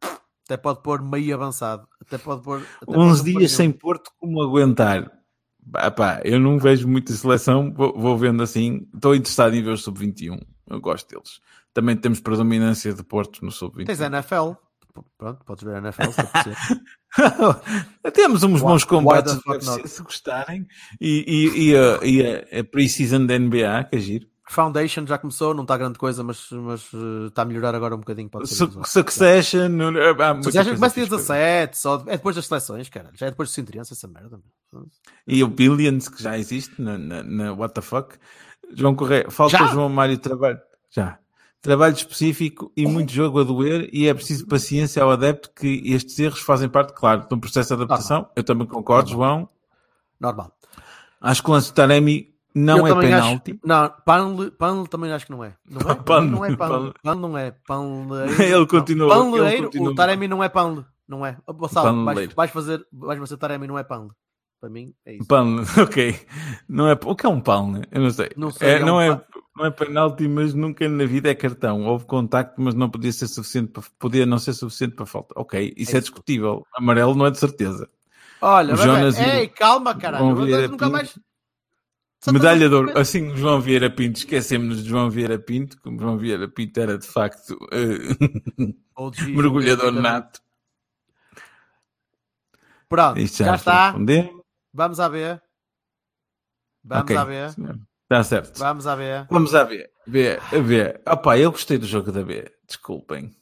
até pode pôr meio avançado. Até pode pôr. até pode 11 não pôr dias nenhum. sem Porto, como aguentar? Pá, pá, eu não vejo muita seleção, vou, vou vendo assim. Estou interessado em ver o Sub-21, eu gosto deles. Também temos predominância de Porto no Sub-21. Tens a NFL. Pronto, podes ver a NFL se. Temos uns bons combates se, gostarem. E, e, e, a, e a, a Pre-Season da NBA, que é giro. Foundation já começou, não está grande coisa, mas, mas eh, está a melhorar agora um bocadinho. Pode ser Su-. Succession. no- há Succession começa dia fixe. 17, só, é depois das seleções, cara. Já é depois do Cintriense essa merda. E o Billions, que já existe na, na, na What the Fuck. João Correia, falta Já? o João Mário trabalho. Já. Trabalho específico e muito jogo a doer, e é preciso paciência ao adepto que estes erros fazem parte, claro, de um processo de adaptação. Eu também concordo, João. Normal. Acho que o lance do Taremi não Eu é também acho- penalti. não, Panle, Panle também acho que não é. Não é? Panle, não é Panle. Panle. Panle não é. Panle, Ele continua- Panleiro, o Taremi não é Panle. Não é. Gonçalo, vais, vais fazer, vais fazer Taremi não é Panle. Para mim é isso. Pão, ok. Não é, o que é um né? Eu não sei. Não sei, É, é um não, é, pão. Não é penalti, mas nunca na vida é cartão. Houve contacto, mas não podia ser suficiente para, podia não ser suficiente para falta. Ok, isso é, É discutível. Amarelo não é de certeza. Olha, Jonas é, e o- ei, calma, caralho. Nunca mais. Medalha de ouro. Assim, João Vieira Pinto. Esquecemos de João Vieira Pinto, como João Vieira Pinto era de facto OG, mergulhador nato. Pronto, Isto já, já, está. respondemos. Vamos a ver. Vamos Ok, a ver. Está certo. Vamos a ver. Vamos a ver. B, a B. Opa, eu gostei do jogo da B. Desculpem.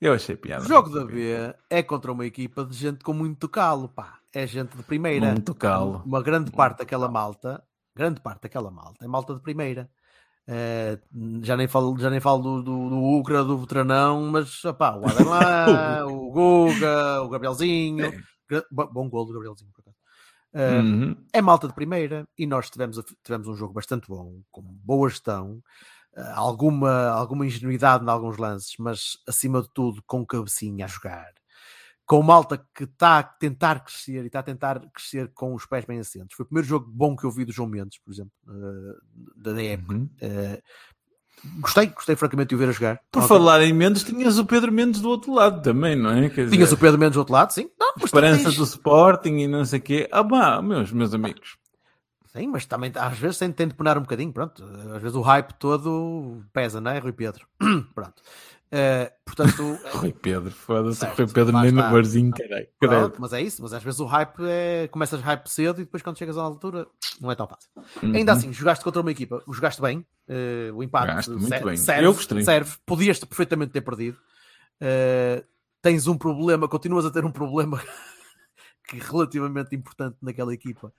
Eu achei piada. O jogo da B é contra uma equipa de gente com muito calo, pá. É gente de primeira. Muito calo. Uma grande parte daquela malta, grande parte daquela malta, é malta de primeira. Eh, já nem falo, já nem falo do, do, do Ucra, do Veteranão, mas opá, o Adamã, o Guga, o Gabrielzinho. Bo- Bom gol do Gabrielzinho, por Uhum. é malta de primeira e nós tivemos, tivemos um jogo bastante bom, com boa gestão, eh, alguma, alguma ingenuidade em alguns lances, mas acima de tudo com cabecinha a jogar. Com malta que está a tentar crescer e está a tentar crescer com os pés bem assentos. Foi o primeiro jogo bom que eu vi do João Mendes, por exemplo, eh, da época. Uhum. Eh, gostei, gostei francamente de o ver a jogar. Por falar em Mendes, tinhas o Pedro Mendes do outro lado também, não é? Quer Tinhas dizer, o Pedro Mendes do outro lado, sim. Não, mas esperança tens- do Sporting e não sei o quê. Ah, pá, meus, meus amigos. Sim, mas também às vezes tem, tem de penar um bocadinho, pronto. Às vezes o hype todo pesa, não é, Rui Pedro? pronto. Eh, portanto, Rui Pedro, foda-se. Rui Pedro nem no barzinho, caralho. pronto, mas é isso. Mas às vezes o hype é. Começas hype cedo e depois quando chegas à altura não é tão fácil. Uhum. Ainda assim, jogaste contra uma equipa, jogaste bem. eh, o bem. serve, gostei. serve. Podias perfeitamente ter perdido. Eh, tens um problema, continuas a ter um problema que é relativamente importante naquela equipa.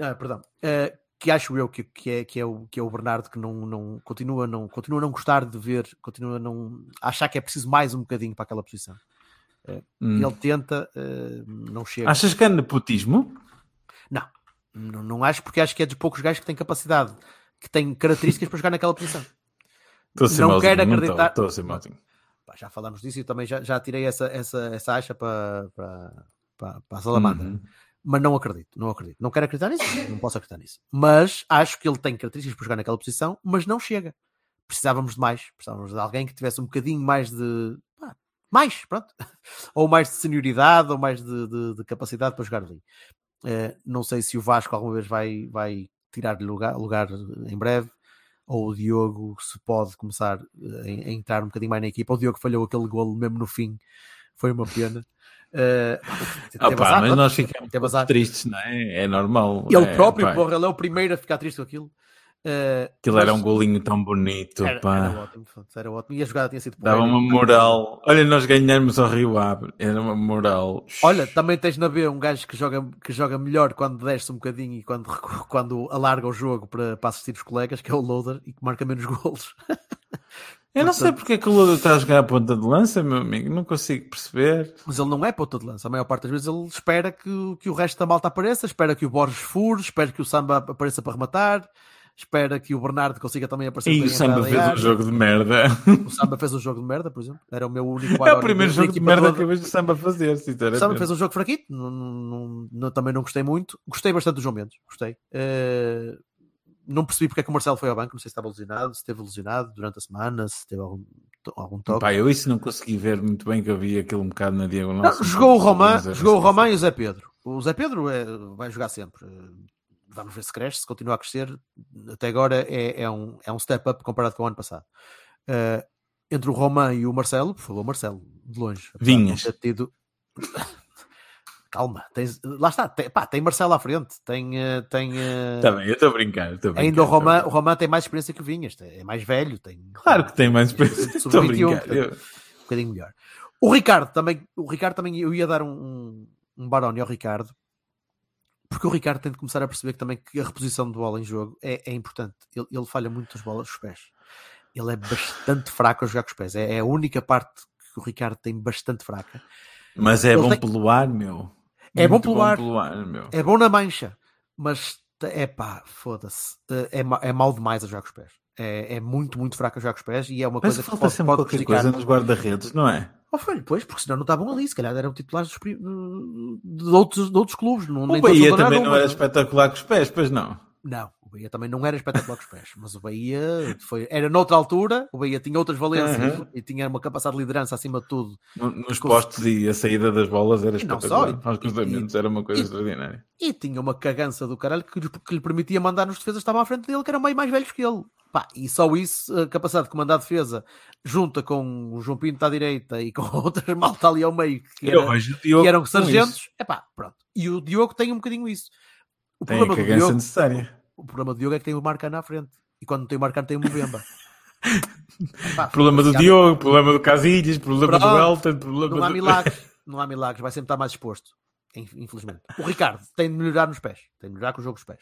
Ah, perdão. Eh, que acho eu que, que, é, que, é o, que é o Bernardo que não, não, continua, não, continua a não gostar de ver, continua a não achar que é preciso mais um bocadinho para aquela posição. Hum. Ele tenta, eh, não chega. Achas que é nepotismo? Não, não, não acho, porque acho que é dos poucos gajos que têm capacidade, que têm características para jogar naquela posição. Estou Não quero acreditar- Estou a ser mauzinho. Pá, já falamos disso e também já, já tirei essa, essa, essa acha para, para, para, para a salamandra. Uhum. Mas não acredito, não acredito. Não quero acreditar nisso, não posso acreditar nisso. Mas acho que ele tem características para jogar naquela posição, mas não chega. Precisávamos de mais, precisávamos de alguém que tivesse um bocadinho mais de. mais, pronto. Ou mais de senioridade, ou mais de, de- de capacidade para jogar ali. Eh, não sei se o Vasco alguma vez vai, vai tirar-lhe lugar, lugar em breve, ou o Diogo se pode começar eh, a, a entrar um bocadinho mais na equipa. O Diogo falhou aquele golo mesmo no fim, foi uma pena. Pá, azar, mas pronto. nós ficamos tristes, não é? É normal. Ele é, próprio, pá, porra, ele é o primeiro a ficar triste com aquilo. Eh, Aquilo mas era um golinho tão bonito, Era, pá. era ótimo, era ótimo. E a jogada tinha sido Dava porreira. uma moral. Olha, nós ganhamos ao Rio Ave. Era uma moral. Olha, também tens na B um gajo que joga, que joga melhor quando desce um bocadinho e quando, quando alarga o jogo para, para assistir os colegas, que é o Loader, e que marca menos golos. Eu não sei porque é que o Ludo está a jogar a ponta de lança, meu amigo. Não consigo perceber. Mas ele não é ponta de lança. A maior parte das vezes ele espera que, o- que o resto da malta apareça, espera que o Borges fure, espera que o Samba apareça para rematar, espera que o Bernardo consiga também aparecer E o Samba fez um jogo de merda. O Samba fez um jogo de merda, por exemplo. Era o meu único É o primeiro jogo de merda toda. que eu vejo o Samba fazer, O Samba sinceramente. fez um jogo fraquito, não, não- não- também não gostei muito. Gostei bastante do João Mendes, gostei. Eh, não percebi porque é que o Marcelo foi ao banco, não sei se estava lesionado, se esteve lesionado durante a semana, se teve algum, algum toque. Pá, eu isso não consegui ver muito bem, que eu vi aquilo um bocado na diagonal. Não, jogou o era jogou o assim. Román e o Zé Pedro. O Zé Pedro é- vai jogar sempre. Vamos ver se cresce, se continua a crescer. Até agora é, é um, é um step up comparado com o ano passado. Eh, entre o Román e o Marcelo, por favor, Marcelo, de longe. Vinhas. tido- Calma, tens- lá está, tem, pá, tem Marcelo à frente, tem, eh, tem eh, Tá bem, eu estou a brincar. a brincar, ainda o brincar. o Román tem mais experiência que o Vinhas, é mais velho, tem Claro que tem mais experiência. Sub- Estou a sub-21, brincar. Eu- um bocadinho melhor. O Ricardo também, o Ricardo também, eu ia dar um, um, um barone ao Ricardo, porque o Ricardo tem de começar a perceber que também que a reposição de bola em jogo é, é importante. Ele, ele falha muito as bolas dos pés. Ele é bastante fraco a jogar com os pés. É, é a única parte que o Ricardo tem bastante fraca. Mas é Ele bom tem- pelo ar, meu. É bom pelo ar. pelo ar, meu. É bom na mancha, mas é pá, foda-se. É, ma- é mal demais a jogar com os pés. É, é muito, muito fraco a jogar com os pés e é uma Mas coisa que falta pode, sempre pode qualquer coisa nos guarda-redes, não é? Oh, foi, pois, porque senão não estavam ali, se calhar eram titulares de, outros, de outros clubes. Não, O Bahia também não era não. espetacular com os pés, pois não. Não, o Bahia também não era espetacular com os pés, mas o Bahia foi, era noutra altura, o Bahia tinha outras valências Uhum. e tinha uma capacidade de liderança acima de tudo. No- Nos Com- postos e a saída das bolas era espetacular. Aos cruzamentos era uma coisa e- extraordinária. E tinha uma cagança do caralho que, lhe- que lhe permitia mandar nos defesas que estavam à frente dele, que eram meio mais velhos que ele. Pá, e só isso, a capacidade de comandar a defesa, junta com o João Pinto à direita e com outras malta ali ao meio, que, era- que eram sargentos, é pá, pronto. E o Diogo tem um bocadinho isso. O Tem problema, do cagança Diogo, necessária. o problema do Diogo é que tem o Marcano à frente. E quando não tem o Marcano, tem o Mbemba. Epá, Problema do Diogo, problema do Casilhas, problema do Pronto. Elton, problema Não há do... milagres. Não há milagres. Vai sempre estar mais exposto. in- Infelizmente. O Ricardo tem de melhorar nos pés. Tem de melhorar com o jogo dos pés.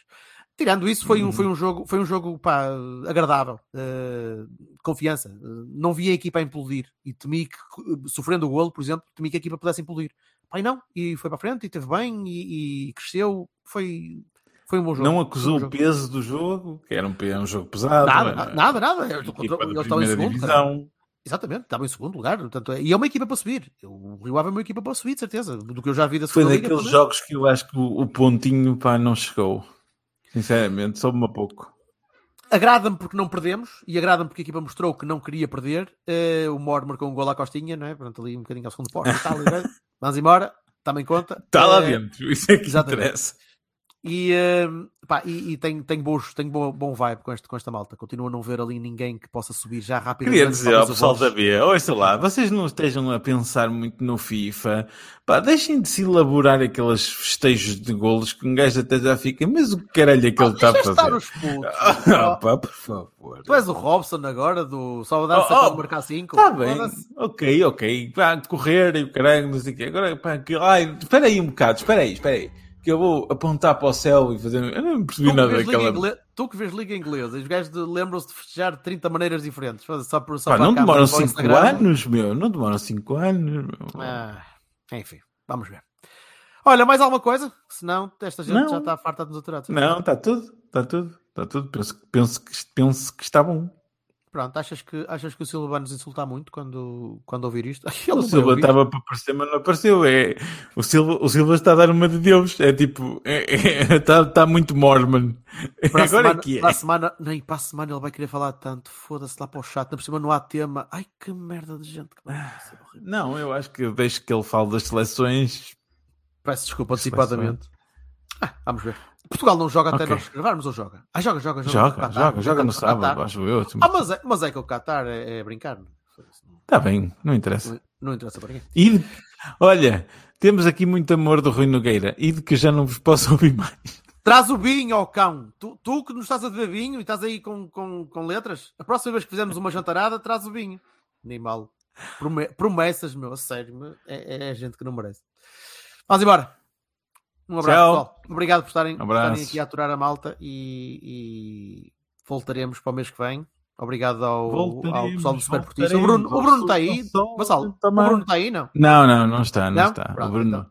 Tirando isso, foi um, foi um jogo, foi um jogo pá, agradável. eh, confiança. Eh, não vi a equipa a implodir. E temi que, sofrendo o golo, por exemplo, temi que a equipa pudesse implodir. Pai, não. E foi para a frente e teve bem e, e cresceu. Foi, foi um bom jogo. Não um acusou bom o peso do jogo, que era um, um jogo pesado. Nada, era nada, nada. Eles, estavam em segundo. divisão. Exatamente, estava em segundo lugar. Portanto, é- e é uma equipa para subir. O Rio Ave é uma equipa para subir, de certeza. Do que eu já vi da Foi liga, daqueles menos. jogos que eu acho que o, o pontinho pá, não chegou. Sinceramente, soube-me a pouco. Agrada-me porque não perdemos e agrada-me porque a equipa mostrou que não queria perder. Eh, o Mor marcou um gol à costinha, não é? Pronto, ali um bocadinho ao segundo posto. Está ali, né? Vamos embora, também conta. Está Tá lá Eh, dentro, isso é que exatamente. interessa. E, eh, pá, e, e tenho, tenho, bons, tenho bom, bom vibe com, este, com esta malta. Continuo a não ver ali ninguém que possa subir já rapidamente. Queria dizer ao pessoal da Borges- B, ouça lá, vocês não estejam a pensar muito no FIFA, pá, deixem de se elaborar aqueles festejos de golos que um gajo até já fica, mas o que caralho é que ele está a Deixa estar fazer? os putos. Ah, pá, por favor. Tu és o Robson agora, do só dança Oh, oh, para marcar 5. Está bem, ok, ok, pá, correr e o caralho, não sei o quê. Agora, pá, que, ai, espera aí um bocado, espera aí, espera aí, que eu vou apontar para o céu e fazer. Eu não percebi Tu nada daquela. Ingle- tu que vês Liga Inglesa, os gajos de- lembram-se de festejar de 30 maneiras diferentes. Só por, só Pá, não demoram para o 5 Instagram. anos, meu, não demoram 5 anos. Meu. Ah, enfim, vamos ver. Olha, mais alguma coisa? Senão, esta gente Não. já está farta de nos aturar. Não, está tudo, está tudo, está tudo. Penso, penso, que, penso que está bom. Pronto, achas que, achas que o Silva vai nos insultar muito quando, quando ouvir isto? O Silva estava para aparecer, mas não apareceu. É, o, Silva, o Silva está a dar uma de Deus. É tipo, é, é, está, está muito Mormon. Para Agora semana, que é. para a semana, nem para a semana ele vai querer falar tanto. Foda-se lá para o chat. Na por cima não há tema. Ai que merda de gente que horrível. Não, eu acho que deixo que ele fale das seleções. Peço desculpa antecipadamente. Ah, vamos ver. Portugal não joga até Ok. nós gravarmos ou joga? Ah, joga, joga, joga. Joga, Qatar, joga, joga no Qatar. sábado, acho eu. Ah, mas é, mas é que o Qatar é, é brincar. Está bem, não interessa. Não, não interessa para ninguém. E Olha, temos aqui muito amor do Rui Nogueira e de que já não vos posso ouvir mais. Traz o vinho ao cão. Tu, tu que nos estás a beber vinho e estás aí com, com, com letras, a próxima vez que fizermos uma jantarada, traz o vinho. Nem mal. Prome- promessas, meu, a sério. meu, É, é gente que não merece. Vamos embora. Um abraço, Tchau. pessoal. Obrigado por estarem, por Abraço. estarem aqui a aturar a malta e, e voltaremos para o mês que vem. Obrigado ao, ao pessoal do Super Portista. O Bruno, o Bruno está aí. Vassalo, o Bruno está aí, não? Não, não, não está, não, Não? está. Pronto, o Bruno,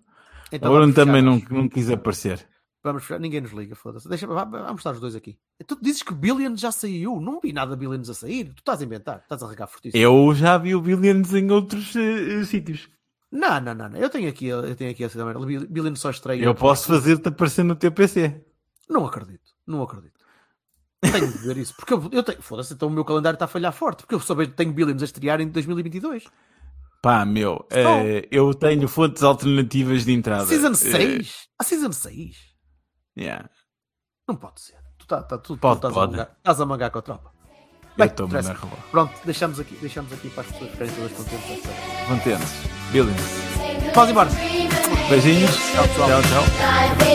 Então o Bruno também não, não quis aparecer. Vamos fechar. Ninguém nos liga, foda-se. Deixa, vamos estar os dois aqui. Tu dizes que Billions já saiu. Não vi nada de Billions a sair. Tu estás a inventar. Estás a regar fortíssimo. Eu já vi o Billions em outros eh, sítios. Não, não, não, não. Eu tenho aqui, eu tenho aqui essa também. Billions só estreia. Eu posso fazer-te aparecer no teu PC. Não acredito. Não acredito. Tenho de ver isso. Porque eu, eu tenho. Foda-se, então o meu calendário está a falhar forte. Porque eu vejo que tenho Billions a estrear em 2022. Pá, meu, eh, eu tenho fontes alternativas de entrada. Season Eh, 6? A Season 6? yeah. Não pode ser. Tu, tá, tá, tu, tu Pode, estás, pode. A mangar, estás a mangar com a tropa. Eu Bem, estou-me interessa. na rua. Pronto, deixamos aqui, deixamos aqui para as pessoas ficarem todas contentes. etc. Contentes. Billions. Vamos embora. Beijinhos. Tchau. Tchau, tchau. Life